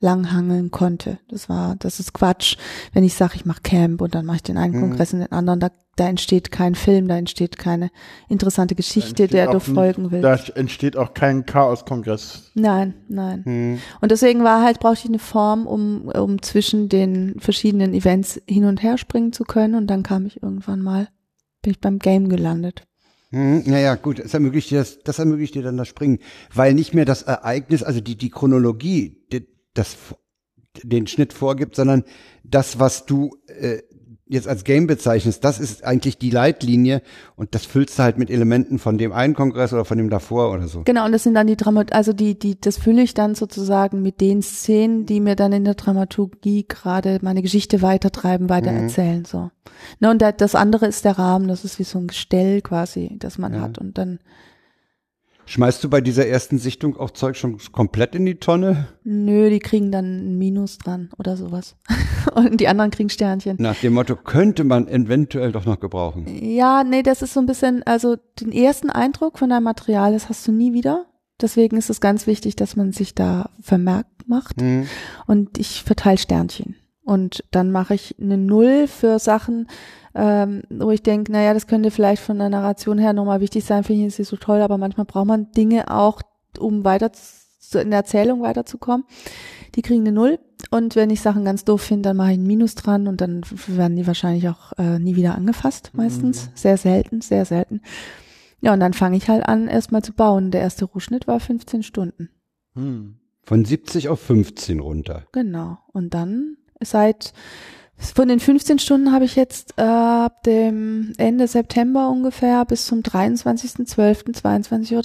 langhangeln konnte. Das war, das ist Quatsch, wenn ich sage, ich mache Camp und dann mache ich den einen Mhm. Kongress und den anderen, da, da entsteht kein Film, da entsteht keine interessante Geschichte, der du folgen willst. Da entsteht auch kein Chaos-Kongress. Nein, nein. Hm. Und deswegen war halt, brauchte ich eine Form, um, um zwischen den verschiedenen Events hin und her springen zu können. Und dann kam ich irgendwann mal, bin ich beim Game gelandet. Hm, Naja, gut, das ermöglicht dir das, das ermöglicht dir dann das Springen, weil nicht mehr das Ereignis, also die, die Chronologie, die, das, den Schnitt vorgibt, sondern das, was du äh, jetzt als Game bezeichnest, das ist eigentlich die Leitlinie und das füllst du halt mit Elementen von dem einen Kongress oder von dem davor oder so. Genau, und das sind dann die Dramat, also die, die, das fülle ich dann sozusagen mit den Szenen, die mir dann in der Dramaturgie gerade meine Geschichte weitertreiben, weitererzählen, so. Ne, und da- das andere ist der Rahmen, das ist wie so ein Gestell quasi, das man Ja. hat. Und dann, Schmeißt du bei dieser ersten Sichtung auch Zeug schon komplett in die Tonne? nö, die kriegen dann ein Minus dran oder sowas. und die anderen kriegen Sternchen. Nach dem Motto, könnte man eventuell doch noch gebrauchen. Ja, nee, das ist so ein bisschen, also den ersten Eindruck von deinem Material, das hast du nie wieder. Deswegen ist es ganz wichtig, dass man sich da vermerkt macht. Hm. Und ich verteile Sternchen. Und dann mache ich eine Null für Sachen, ähm, wo ich denke, naja, das könnte vielleicht von der Narration her nochmal wichtig sein, finde ich jetzt nicht so toll, aber manchmal braucht man Dinge auch, um weiter zu, in der Erzählung weiterzukommen. Die kriegen eine Null. Und wenn ich Sachen ganz doof finde, dann mache ich ein Minus dran und dann werden die wahrscheinlich auch äh, nie wieder angefasst, meistens. Sehr selten, sehr selten. Ja, und dann fange ich halt an, erstmal zu bauen. Der erste Rohschnitt war 15 Stunden. Hm. Von 70 auf 15 runter. Genau. Und dann seit von den 15 Stunden habe ich jetzt äh, ab dem Ende September ungefähr bis zum 23.12.22.30 Uhr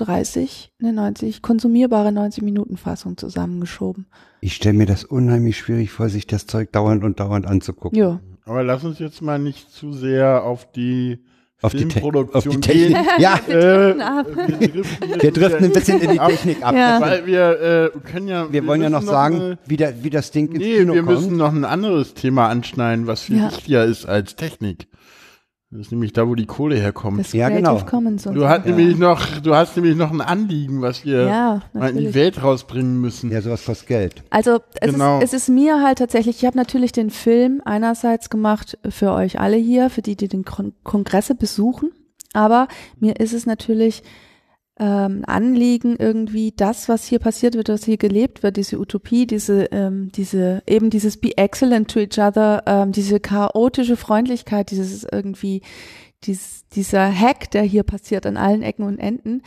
eine 90 konsumierbare 90 Minuten Fassung zusammengeschoben. Ich stelle mir das unheimlich schwierig vor, sich das Zeug dauernd und dauernd anzugucken. Ja. Aber lass uns jetzt mal nicht zu sehr auf die Auf die, Te auf die Technik. gehen. Ja, Äh, wir driften, wir driften ein bisschen in die Technik ab. Ja. Weil wir äh, können ja. Wir wollen ja noch sagen, mal- wie, der, wie das Ding ins Nee, Kino wir kommt. müssen noch ein anderes Thema anschneiden, was viel Ja. wichtiger ist als Technik. Das ist nämlich da, wo die Kohle herkommt. Das Ja, Creative genau. Commons und Du hast nämlich noch, du hast nämlich noch ein Anliegen, was wir ja, mal in die natürlich. Welt rausbringen müssen. ja, sowas kostet Geld. Also es, Genau. ist, es ist mir halt tatsächlich, ich habe natürlich den Film einerseits gemacht für euch alle hier, für die, die den Kon Kongresse besuchen, aber mir ist es natürlich ähm, Anliegen, irgendwie das, was hier passiert wird, was hier gelebt wird, diese Utopie, diese, ähm, diese, eben dieses Be excellent to each other, ähm, diese chaotische Freundlichkeit, dieses irgendwie, dies, dieser Hack, der hier passiert an allen Ecken und Enden,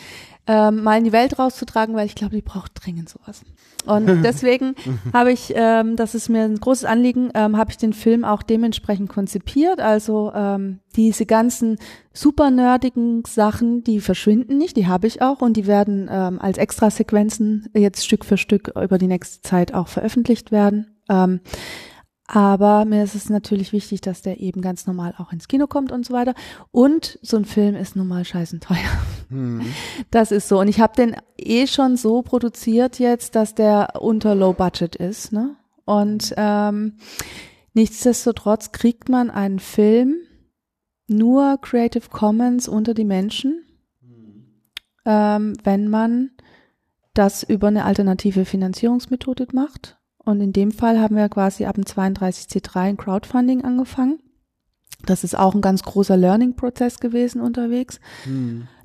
ähm, mal in die Welt rauszutragen, weil ich glaube, die braucht dringend sowas. Und deswegen habe ich, ähm, das ist mir ein großes Anliegen, ähm, habe ich den Film auch dementsprechend konzipiert. Also ähm, diese ganzen super nerdigen Sachen, die verschwinden nicht, die habe ich auch und die werden ähm, als Extrasequenzen jetzt Stück für Stück über die nächste Zeit auch veröffentlicht werden. Ähm, aber mir ist es natürlich wichtig, dass der eben ganz normal auch ins Kino kommt und so weiter. Und so ein Film ist nun mal scheißen teuer. Hm. Das ist so. Und ich habe den eh schon so produziert jetzt, dass der unter Low Budget ist. Ne? Und ähm, nichtsdestotrotz kriegt man einen Film nur Creative Commons unter die Menschen, ähm, wenn man das über eine alternative Finanzierungsmethode macht. Und in dem Fall haben wir quasi ab dem 32C3 ein Crowdfunding angefangen. Das ist auch ein ganz großer Learning-Prozess gewesen unterwegs.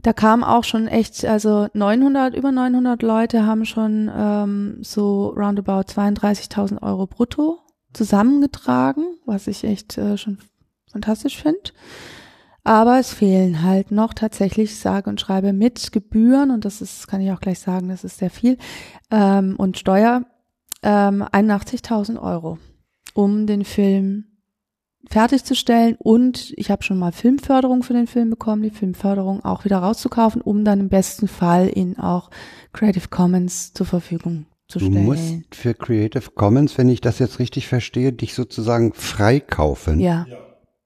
Da kam auch schon echt, also 900, über 900 Leute haben schon ähm, so roundabout 32.000 Euro brutto zusammengetragen, was ich echt äh, schon fantastisch finde. Aber es fehlen halt noch tatsächlich sage und schreibe mit Gebühren und das ist, kann ich auch gleich sagen, das ist sehr viel ähm, und Steuer ähm, 81.000 Euro, um den Film fertigzustellen und ich habe schon mal Filmförderung für den Film bekommen, die Filmförderung auch wieder rauszukaufen, um dann im besten Fall ihn auch Creative Commons zur Verfügung zu Du stellen. musst für Creative Commons, wenn ich das jetzt richtig verstehe, dich sozusagen freikaufen. Ja.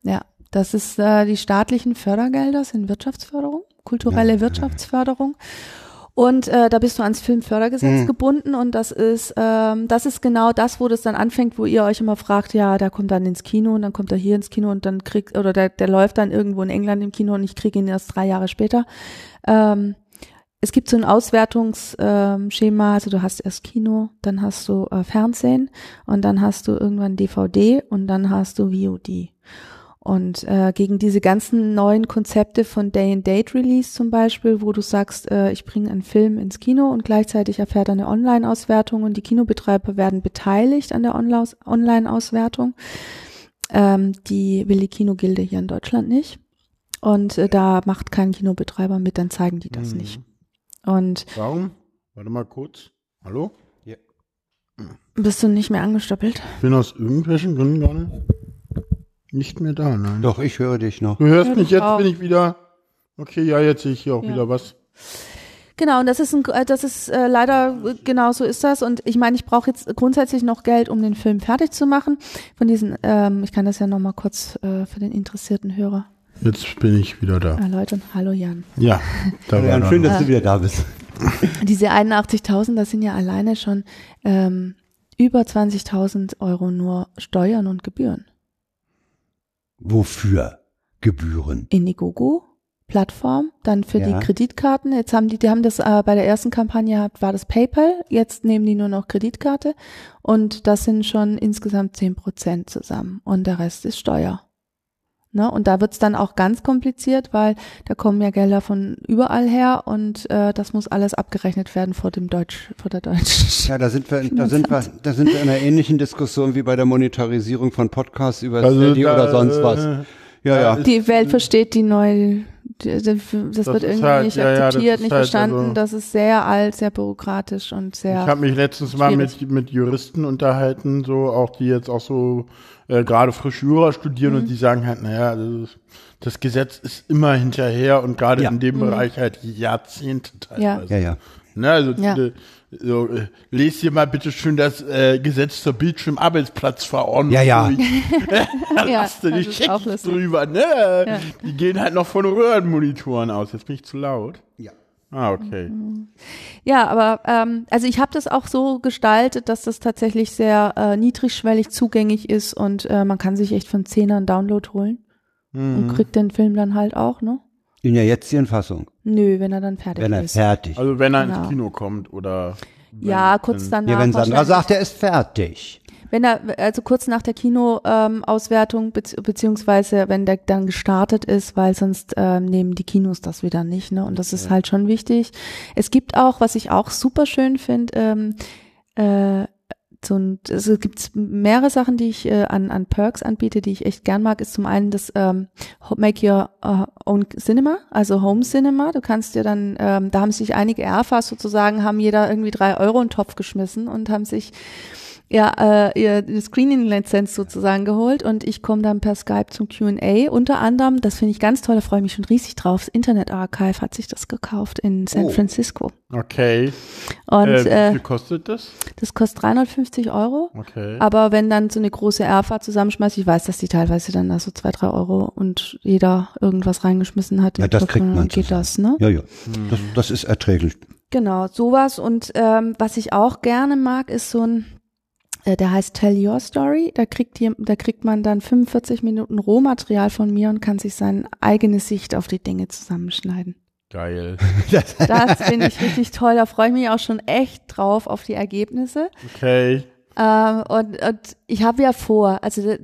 Ja, das ist äh, die staatlichen Fördergelder sind Wirtschaftsförderung, kulturelle Wirtschaftsförderung. Und äh, da bist du ans Filmfördergesetz Mhm. gebunden und das ist ähm, das ist genau das, wo das dann anfängt, wo ihr euch immer fragt, ja, der kommt dann ins Kino und dann kommt er hier ins Kino und dann kriegt oder der der läuft dann irgendwo in England im Kino und ich kriege ihn erst drei Jahre später. Ähm, es gibt so ein Auswertungsschema, Schema, also du hast erst Kino, dann hast du äh, Fernsehen und dann hast du irgendwann DVD und dann hast du VOD. Und äh, gegen diese ganzen neuen Konzepte von Day-and-Date-Release zum Beispiel, wo du sagst, äh, ich bringe einen Film ins Kino und gleichzeitig erfährt er eine Online-Auswertung und die Kinobetreiber werden beteiligt an der Online-Auswertung. Ähm, die will die Kinogilde hier in Deutschland nicht. Und äh, da macht kein Kinobetreiber mit, dann zeigen die das Mhm. nicht. Und Warum? Warte mal kurz. Hallo? bist du nicht mehr angestoppelt? Ich bin aus irgendwelchen Gründen gerade nicht mehr da, nein. Doch, ich höre dich noch. Du hörst mich, ich jetzt auch. bin ich wieder. Okay, ja, jetzt sehe ich hier auch Ja. wieder was. Genau, und das ist ein, äh, das ist äh, leider äh, genau so ist das. Und ich meine, ich brauche jetzt grundsätzlich noch Geld, um den Film fertig zu machen. Von diesen, ähm, ich kann das ja nochmal kurz äh, für den interessierten Hörer Jetzt bin ich wieder da. erläutern. Hallo Jan. Ja, da war Jan, schön, dass du wieder da bist. Diese 81.000, das sind ja alleine schon ähm, über 20.000 Euro nur Steuern und Gebühren. Wofür? Gebühren. Indiegogo Plattform, dann für Ja. die Kreditkarten. Jetzt haben die, die haben das äh, bei der ersten Kampagne gehabt, war das PayPal. Jetzt nehmen die nur noch Kreditkarte und das sind schon insgesamt 10 Prozent zusammen und der Rest ist Steuer. Ne? Und da wird's dann auch ganz kompliziert, weil da kommen ja Gelder von überall her und äh, das muss alles abgerechnet werden vor dem Deutsch, vor der deutschen. Ja, da sind wir, da sind wir, da sind wir in einer ähnlichen Diskussion wie bei der Monetarisierung von Podcasts über Steady da, oder sonst was. äh, Ja, ja. Die Welt versteht die neue, die- das, wird irgendwie halt- nicht ja, ja, das akzeptiert, ist nicht halt verstanden. also- das ist sehr alt, sehr bürokratisch und sehr. Ich habe mich letztens mal schwierig. mit, mit Juristen unterhalten, so auch die jetzt auch so äh, gerade frisch Jura studieren Mhm. und die sagen halt, naja, das, das Gesetz ist immer hinterher und gerade Ja. in dem Bereich halt Jahrzehnte Mhm. Ja. teilweise. Ja, ja. Ne, also Ja. äh, so, äh, lest dir mal bitte schön das äh, Gesetz zur Bildschirmarbeitsplatzverordnung Ja, ja. da Ja, hast du das die lustig. drüber, ne? Ja. Die gehen halt noch von Röhrenmonitoren aus. Jetzt bin ich zu laut. Ja. Ah, okay. Ja, aber ähm, also ich habe das auch so gestaltet, dass das tatsächlich sehr äh, niedrigschwellig zugänglich ist und äh, man kann sich echt von Zehner einen Download holen und kriegt den Film dann halt auch, ne? In der jetzigen Fassung. Nö, wenn er dann fertig Wenn er ist. fertig. Also wenn er Genau. ins Kino kommt oder wenn, ja, kurz danach. ja, wenn Sandra sagt, er ist fertig. Wenn er, also kurz nach der Kinoauswertung, ähm, bezieh beziehungsweise wenn der dann gestartet ist, weil sonst ähm, nehmen die Kinos das wieder nicht, ne? Und das ist halt schon wichtig. Es gibt auch, was ich auch super schön finde, ähm, äh, so ein, also es gibt mehrere Sachen, die ich äh, an, an Perks anbiete, die ich echt gern mag, ist zum einen das ähm, Make Your äh, Own Cinema, also Home Cinema. Du kannst dir dann, ähm, da haben sich einige Erfas sozusagen, haben jeder irgendwie drei Euro in den Topf geschmissen und haben sich ja, äh, ihr Screening-Lizenz sozusagen geholt und ich komme dann per Skype zum Q&A. Unter anderem, das finde ich ganz toll, da freue ich mich schon riesig drauf, das Internet Archive hat sich das gekauft in San Oh. Francisco. Okay. Und äh, wie äh, viel kostet das? das kostet 350 Euro. Okay. Aber wenn dann so eine große Erfa zusammenschmeißt, ich weiß, dass die teilweise dann da so zwei, drei Euro und jeder irgendwas reingeschmissen hat, Ja, das kriegt dann man geht zusammen. das, ne? Ja, ja. Das, das ist erträglich. Genau, sowas. Und ähm, was ich auch gerne mag, ist so ein, der heißt Tell Your Story. Da kriegt, die, da kriegt man dann 45 Minuten Rohmaterial von mir und kann sich seine eigene Sicht auf die Dinge zusammenschneiden. Geil. Das finde ich richtig toll. Da freue ich mich auch schon echt drauf auf die Ergebnisse. Okay. Ähm, und, und ich habe ja vor, also der,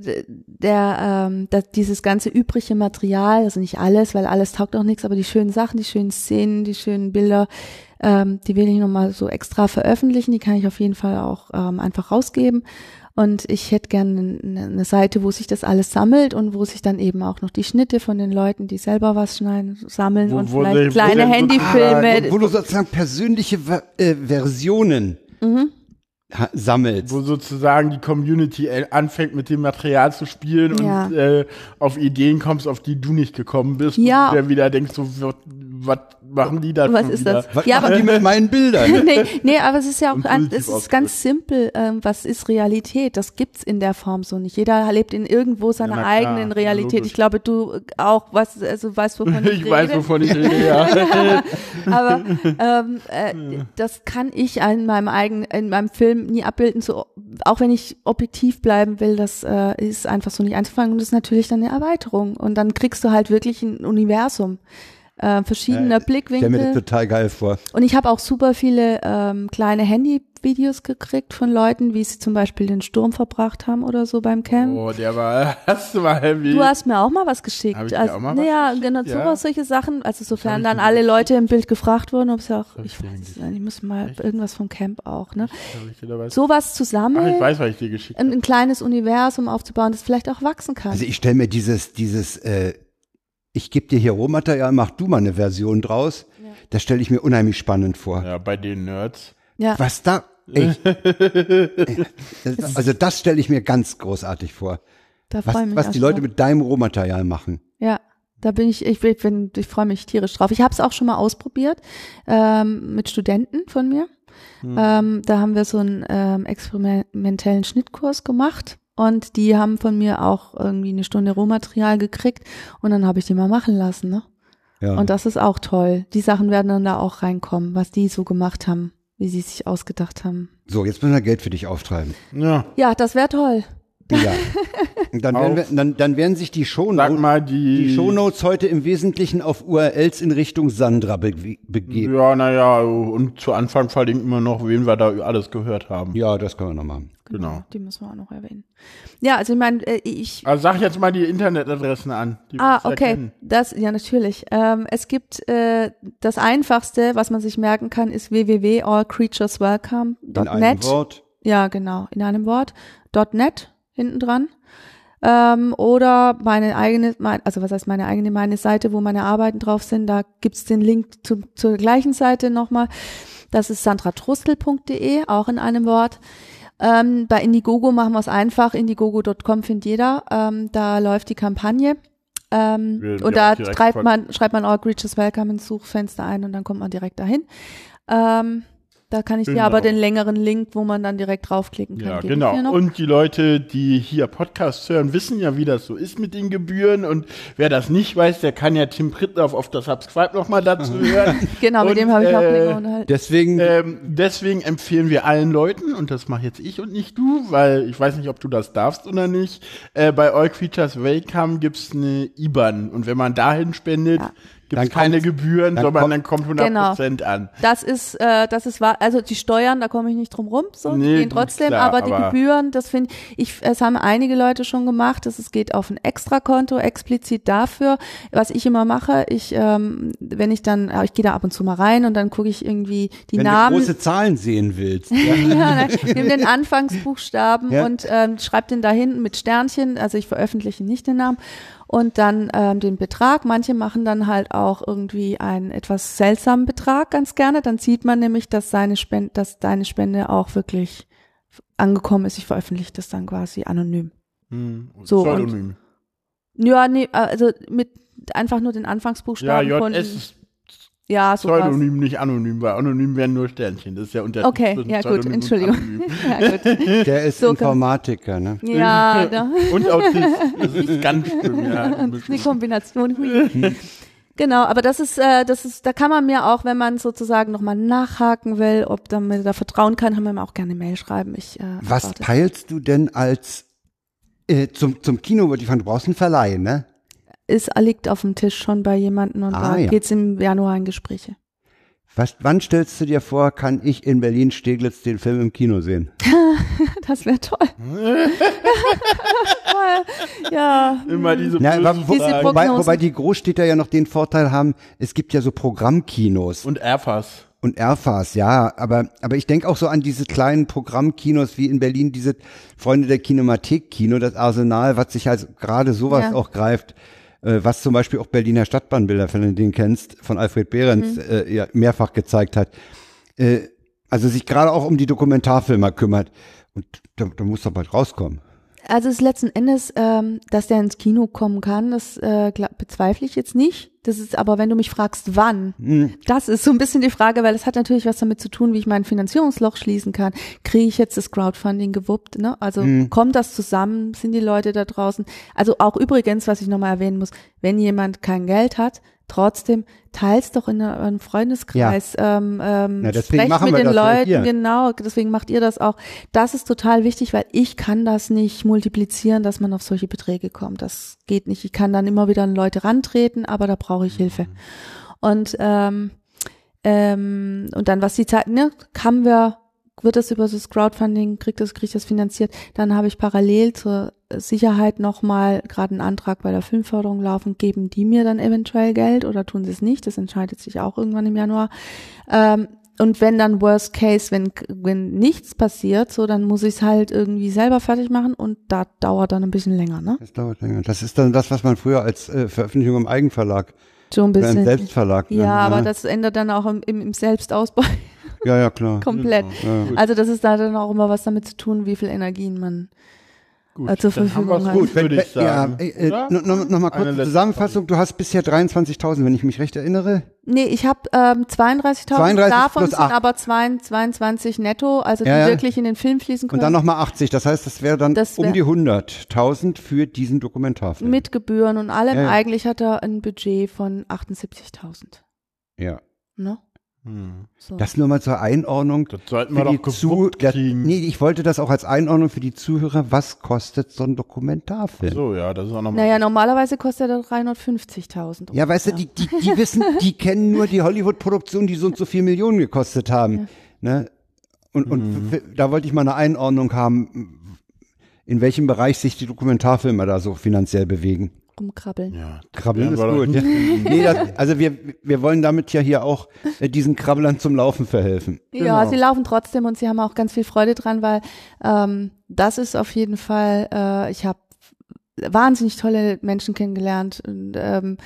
der ähm, das, dieses ganze übrige Material, also nicht alles, weil alles taugt auch nichts, aber die schönen Sachen, die schönen Szenen, die schönen Bilder, ähm, die will ich nochmal so extra veröffentlichen. Die kann ich auf jeden Fall auch ähm, einfach rausgeben. Und ich hätte gerne eine, Seite, wo sich das alles sammelt und wo sich dann eben auch noch die Schnitte von den Leuten, die selber was schneiden, sammeln Wo- und wo vielleicht wo kleine sie- Handyfilme. Wo, wo du sozusagen persönliche äh, Versionen Mhm. Sammelst. Wo sozusagen die Community äh, anfängt mit dem Material zu spielen Ja. und äh, auf Ideen kommst, auf die du nicht gekommen bist. Ja. Und der wieder denkst, so, was, machen die da Was ist wieder? das? Was Ja, machen aber- die mit meinen Bildern? nee, nee, aber es ist ja auch, positiv es ist ganz simpel. Ähm, was ist Realität? Das gibt's in der Form so nicht. Jeder lebt in irgendwo seiner klar, eigenen Realität. logisch. Ich glaube, du auch, was, also weißt, wovon ich, Ich weiß, rede. wovon ich rede, ja. aber ähm, äh, das kann ich in meinem eigenen, in meinem Film nie abbilden. So, auch wenn ich objektiv bleiben will, das äh, ist einfach so nicht einzufangen. Und das ist natürlich dann eine Erweiterung. Und dann kriegst du halt wirklich ein Universum. Äh, verschiedene Ich stell mir das Blickwinkel. total geil vor. Und ich habe auch super viele ähm, kleine Handyvideos gekriegt von Leuten, wie sie zum Beispiel den Sturm verbracht haben oder so beim Camp. Oh, der war, hast du mal heavy. Du hast mir auch mal was geschickt. Hab ich dir also, auch mal was ja, geschickt? genau, Ja. sowas, solche Sachen. Also sofern ich dann alle geschickt? Leute im Bild gefragt wurden, ob es auch, hab ich ich weiß nicht, ich muss mal Echt? irgendwas vom Camp auch, ne? Ich Sowas zu Ach, ich weiß, was ich dir geschickt ein, habe. ein kleines Universum aufzubauen, das vielleicht auch wachsen kann. Also ich stelle mir dieses, dieses, äh, ich gebe dir hier Rohmaterial, mach du mal eine Version draus. Das stelle ich mir unheimlich spannend vor. Ja, bei den Nerds. ja. Was da, ey, also das stelle ich mir ganz großartig vor. da Was, freue ich mich was die Leute drauf. mit deinem Rohmaterial machen. Ja, da bin ich, ich bin, ich freue mich tierisch drauf. Ich habe es auch schon mal ausprobiert ähm, mit Studenten von mir. Ähm, da haben wir so einen ähm, experimentellen Schnittkurs gemacht und die haben von mir auch irgendwie eine Stunde Rohmaterial gekriegt und dann habe ich die mal machen lassen. Ne? Ja. Und das ist auch toll. Die Sachen werden dann da auch reinkommen, was die so gemacht haben, wie sie sich ausgedacht haben. so, jetzt müssen wir Geld für dich auftreiben. Ja. Ja, das wäre toll. Ja. Dann, werden wir, dann, dann werden sich die Shownotes, mal, die. die Shownotes heute im Wesentlichen auf URLs in Richtung Sandra be begeben. Ja, naja, und zu Anfang verlinken wir noch, wen wir da alles gehört haben. Ja, das können wir noch machen. Genau. Die müssen wir auch noch erwähnen. Ja, also ich meine, äh, ich, Also sag jetzt mal die Internetadressen an. Die Ah, okay. erkennen. Das, ja, natürlich. Ähm, es gibt äh, das einfachste, was man sich merken kann, ist In einem www.allcreatureswelcome.net. Wort. Ja, genau, in einem Wort. .net hinten dran. Ähm, oder meine eigene, mein, also was heißt meine eigene, meine Seite, wo meine Arbeiten drauf sind, da gibt's den Link zu, zur gleichen Seite nochmal. Das ist sandratrustel.de, auch in einem Wort. Ähm, bei Indiegogo machen wir es einfach. Indiegogo.com findet jeder. Ähm, da läuft die Kampagne. Ähm, Wir- und da von- man, schreibt man All Creatures Welcome ins Suchfenster ein und dann kommt man direkt dahin. Ähm, da kann ich dir Genau. aber den längeren Link, wo man dann direkt draufklicken kann. Ja, genau. Und die Leute, die hier Podcasts hören, wissen ja, wie das so ist mit den Gebühren. Und wer das nicht weiß, der kann ja Tim Prittlauf auf das Subscribe nochmal dazu hören. genau, mit und, dem habe ich auch äh, länger unterhalten. Deswegen, Ähm, deswegen empfehlen wir allen Leuten, und das mache jetzt ich und nicht du, weil ich weiß nicht, ob du das darfst oder nicht, äh, bei All Creatures Welcome gibt's eine IBAN. Und wenn man dahin spendet, Ja. Gibt's Dann keine kommt- Gebühren, dann sondern kommt- dann kommt 100% an. Das ist, äh, das ist wahr. Also die Steuern, da komme ich nicht drum rum, so, Nee, die gehen trotzdem, klar, aber die aber- Gebühren, das finde ich, es haben einige Leute schon gemacht, dass es geht auf ein Extrakonto, explizit dafür. Was ich immer mache, ich, ähm, wenn ich dann, ich gehe da ab und zu mal rein und dann gucke ich irgendwie die wenn Namen. du große Zahlen sehen willst. ja, nein, nimm den Anfangsbuchstaben Ja. und ähm, schreib den da hinten mit Sternchen, also ich veröffentliche nicht den Namen und dann ähm, den Betrag. Manche machen dann halt auch irgendwie einen etwas seltsamen Betrag ganz gerne. Dann sieht man nämlich, dass seine Spende, dass deine Spende auch wirklich angekommen ist. Ich veröffentliche das dann quasi anonym. Hm. So, Pseudonym. Ja, nee, also mit einfach nur den Ja, Anfangsbuchstaben von JS ist ja sowas. Pseudonym, nicht anonym, weil anonym wären nur Sternchen. Das ist ja Unterschied Okay, ja gut, Pseudonym und Entschuldigung. ja, gut. Der ist So Informatiker, ne? ja da. Und Autist. Das ist ganz schlimm, ja. die Kombination. Hui. Genau, aber das ist, äh, das ist, da kann man mir auch, wenn man sozusagen nochmal nachhaken will, ob da mir da vertrauen kann, kann man mir auch gerne Mail schreiben. Ich, äh, Was peilst du denn als äh, zum, zum Kino würde ich fahren, du brauchst einen Verleih, ne? Ist, liegt auf dem Tisch schon bei jemandem und Ah, da ja. geht's im Januar in Gespräche. Was, wann stellst du dir vor, kann ich in Berlin-Steglitz den Film im Kino sehen? Das wäre toll. ja, Immer diese wo, Diese Fragen. wobei, Prognosen. wobei die Großstädter ja noch den Vorteil haben, es gibt ja so Programmkinos Und Airfas. und Airfas, ja, aber, aber ich denke auch so an diese kleinen Programmkinos wie in Berlin, diese Freunde der Kinemathek-Kino, das Arsenal, was sich also gerade sowas Ja. auch greift, was zum Beispiel auch Berliner Stadtbahnbilder, wenn du den kennst, von Alfred Behrens Mhm. äh, ja, mehrfach gezeigt hat. Äh, also sich gerade auch um die Dokumentarfilmer kümmert. Und da, da muss doch bald rauskommen. Also es ist letzten Endes, ähm, dass der ins Kino kommen kann, das äh, bezweifle ich jetzt nicht. Das ist aber, wenn du mich fragst, wann, Hm. das ist so ein bisschen die Frage, weil es hat natürlich was damit zu tun, wie ich mein Finanzierungsloch schließen kann. Kriege ich jetzt das Crowdfunding gewuppt? Ne? Also Hm. kommt das zusammen? Sind die Leute da draußen? Also auch übrigens, was ich nochmal erwähnen muss, wenn jemand kein Geld hat, trotzdem teils doch in einem Freundeskreis, ähm, ähm, Na, deswegen sprecht mit wir den das ja Leuten, genau, deswegen macht ihr das auch. Das ist total wichtig, weil ich kann das nicht multiplizieren, dass man auf solche Beträge kommt. Das geht nicht. Ich kann dann immer wieder an Leute rantreten, aber da brauche ich Hilfe. Und ähm, ähm, und dann was die Zeit, ne, haben wir, wird das über das Crowdfunding, kriegt das, kriegt das finanziert, dann habe ich parallel zur Sicherheit nochmal gerade einen Antrag bei der Filmförderung laufen, geben die mir dann eventuell Geld oder tun sie es nicht, das entscheidet sich auch irgendwann im Januar. Ähm, und wenn dann Worst Case, wenn, wenn nichts passiert, so, dann muss ich es halt irgendwie selber fertig machen und da dauert dann ein bisschen länger, ne? Das dauert länger. Das ist dann das, was man früher als äh, Veröffentlichung im Eigenverlag So ein bisschen. Selbstverlag. Ja, nennt, aber ne? das ändert dann auch im, im, im Selbstausbau Ja, ja, klar. komplett. Ja. Also das ist da dann auch immer was damit zu tun, wie viel Energien man Gut, äh, zur haben Verfügung hat. gut, würde ich sagen. Ja, äh, oder? noch, noch, noch mal kurz Zusammenfassung. Du hast bisher 23.000, wenn ich mich recht erinnere. Nee, ich habe ähm, 32.000, 32 davon plus sind acht. aber 22, 22 netto, also Ja, die ja. wirklich in den Film fließen können. Und dann nochmal 80. Das heißt, das wäre dann Das wär- um die 100.000 für diesen Dokumentarfilm. mit Gebühren und allem. Ja, ja. Eigentlich hat er ein Budget von 78.000. Ja. Ne? Hm. So. Das nur mal zur Einordnung. Das sollten wir doch Zu kriegen. Nee, ich wollte das auch als Einordnung für die Zuhörer. Was kostet so ein Dokumentarfilm? So, ja, das ist auch nochmal. naja, normalerweise kostet er 350.000. Ja, weißt du, die, die, die wissen, die kennen nur die Hollywood-Produktion, die so und so viel Millionen gekostet haben. Ne? Und, und f- da wollte ich mal eine Einordnung haben, in welchem Bereich sich die Dokumentarfilmer da so finanziell bewegen. Rumkrabbeln. ja, Krabbeln ist gut. Ja. Nee, das, also wir, wir wollen damit ja hier auch äh, diesen Krabbelern zum Laufen verhelfen. Ja, Genau. sie laufen trotzdem und sie haben auch ganz viel Freude dran, weil ähm, das ist auf jeden Fall, äh, ich habe wahnsinnig tolle Menschen kennengelernt und ähm,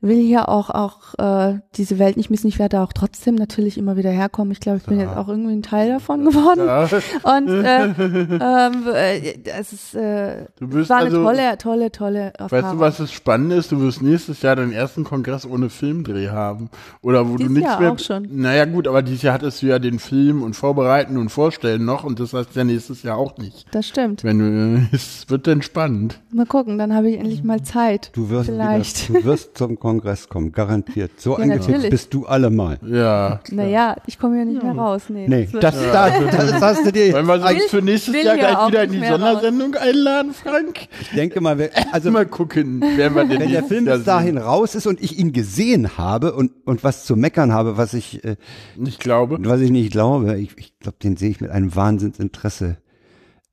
will hier auch auch äh, diese Welt nicht missen. Ich werde auch trotzdem natürlich immer wieder herkommen. Ich glaube, ich bin jetzt auch irgendwie ein Teil davon geworden. Ja. Und äh, ähm, äh, es ist äh, Du wirst war eine also- tolle, tolle, tolle Erfahrung. Weißt du, was das Spannende ist? Du wirst nächstes Jahr deinen ersten Kongress ohne Filmdreh haben. Oder wo du Dieses nichts Jahr mehr. auch schon. Naja, gut, aber dieses Jahr hattest du ja den Film und Vorbereiten und Vorstellen noch und das heißt ja nächstes Jahr auch nicht. Das stimmt. Wenn du, es wird dann spannend. Mal gucken, dann habe ich endlich mal Zeit. Du wirst, Vielleicht. Wieder, du wirst zum Kongress kommen, garantiert. So Ja, natürlich. bist du allemal. Ja. Naja, ich komme ja nicht mehr raus. Nee, Nee, wird- das, das, das hast du dir. Wollen wir uns für nächstes Jahr gleich wieder in nicht die mehr raus. Sondersendung einladen, Frank? Ich denke mal, wir- also Mal gucken, wer wir denn wenn der Film bis dahin sehen. raus ist und ich ihn gesehen habe und, und was zu meckern habe, was ich, äh, Ich glaube. was ich nicht glaube, ich, ich glaube, den sehe ich mit einem Wahnsinnsinteresse.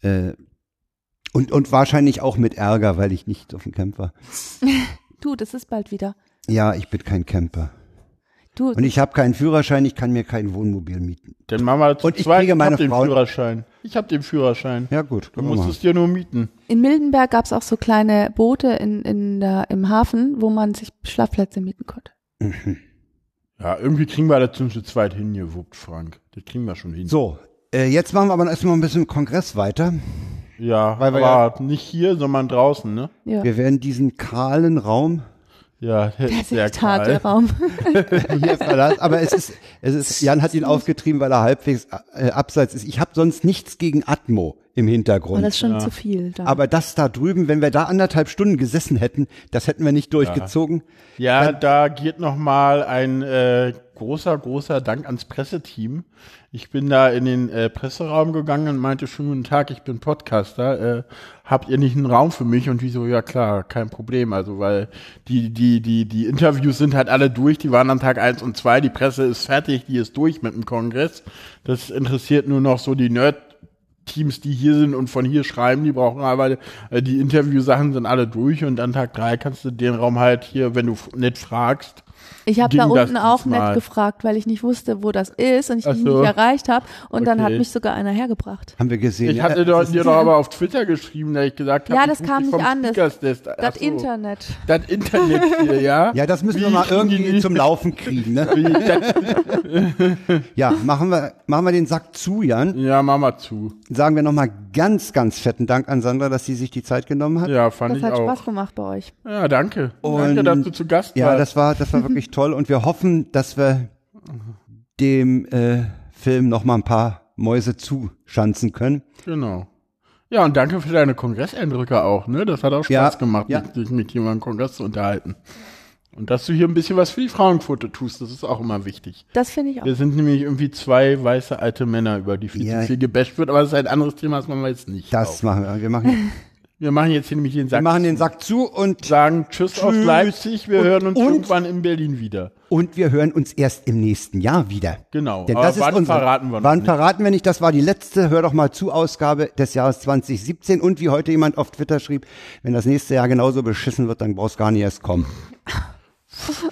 Äh, und, und wahrscheinlich auch mit Ärger, weil ich nicht auf dem Camp war. Du, das ist bald wieder. Ja, ich bin kein Camper. Du, Und ich habe keinen Führerschein, ich kann mir kein Wohnmobil mieten. Dann machen wir zu Und ich zweit. kriege meine hab den Frau- Führerschein. Ich habe den Führerschein. Ja gut, Du musst es dir nur mieten. in Mildenberg gab es auch so kleine Boote in, in der, im Hafen, wo man sich Schlafplätze mieten konnte. Ja, irgendwie kriegen wir das zum zu zweit hingewuppt, Frank. Das kriegen wir schon hin. So, äh, jetzt machen wir aber erstmal ein bisschen im Kongress weiter. Ja, Weil wir aber nicht hier, sondern draußen, ne? Ja, Wir werden diesen kahlen Raum Ja, der der ist sehr ist hart, der. Raum. Aber es ist, es ist, Jan hat ihn aufgetrieben, weil er halbwegs äh, abseits ist. Ich habe sonst nichts gegen Atmo im Aber Hintergrund. das ist schon zu viel. Da. Aber das da drüben, wenn wir da anderthalb Stunden gesessen hätten, das hätten wir nicht durchgezogen. Ja, da geht noch mal ein äh, großer, großer Dank ans Presseteam. Ich bin da in den äh, Presseraum gegangen und meinte, schönen guten Tag, ich bin Podcaster. Äh, habt ihr nicht einen Raum für mich? Und wieso, ja klar, kein Problem. Also, weil die, die, die, die Interviews sind halt alle durch, die waren an Tag eins und zwei. die Presse ist fertig, die ist durch mit dem Kongress. Das interessiert nur noch so die Nerd- Teams, die hier sind und von hier schreiben, die brauchen aber äh, die Interviewsachen sind alle durch und an Tag drei kannst du den Raum halt hier, wenn du nett fragst. Ich habe da das unten auch diesmal. nett gefragt, weil ich nicht wusste, wo das ist und ich Ach ihn so. nicht erreicht habe. Und dann hat Okay. mich sogar einer hergebracht. Haben wir gesehen. Ich ja, hatte das dir doch aber auf Twitter geschrieben, da ich gesagt habe, Ja, das kam nicht vom an, das- Das. Internet. Das Internet hier, ja. Ja, das müssen wir Wie mal kriegen die irgendwie zum Laufen kriegen. Ne? Das, Ja, machen wir, machen wir den Sack zu, Jan. ja, mach mal zu. Sagen wir nochmal ganz, ganz fetten Dank an Sandra, dass sie sich die Zeit genommen hat. Ja, fand Das ich hat auch. Spaß gemacht bei euch. Ja, danke. Und- danke, dass du zu Gast Ja, warst. das war, das war wirklich toll und wir hoffen, dass wir dem äh, Film noch mal ein paar Mäuse zuschanzen können. Genau. Ja, und danke für deine Kongresseindrücke auch, ne? Das hat auch Spaß Ja, gemacht, ja. mit, sich mit jemandem im Kongress zu unterhalten. Und dass du hier ein bisschen was für die Frauenquote tust, das ist auch immer wichtig. Das finde ich auch. Wir sind nämlich irgendwie zwei weiße alte Männer, über die viel Ja. zu viel gebasht wird, aber das ist ein anderes Thema, das machen wir jetzt nicht. Das auf. machen wir. Wir machen, Wir machen jetzt hier nämlich den wir Sack. machen den Sack zu und, sagen Tschüss, aus Tschüss. Leipzig. Wir Und- hören uns und- irgendwann in Berlin wieder. und wir hören uns erst im nächsten Jahr wieder. Genau. Denn Aber das ist wann unsere, verraten wir Wann nicht. verraten wir nicht? Das war die letzte, hör doch mal zu, Ausgabe des Jahres 2017. Und wie heute jemand auf Twitter schrieb, wenn das nächste Jahr genauso beschissen wird, dann brauchst gar nicht erst kommen.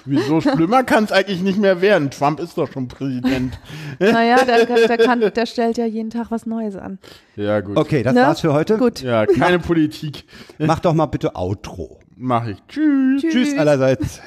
Wieso schlimmer kann es eigentlich nicht mehr werden? Trump ist doch schon Präsident. Naja, der, der, kann, der stellt ja jeden Tag was Neues an. Ja, gut. Okay, das Ne? war's für heute. Gut. Ja, keine Politik. Mach doch mal bitte Outro. Mach ich. Tschüss. Tschüss allerseits.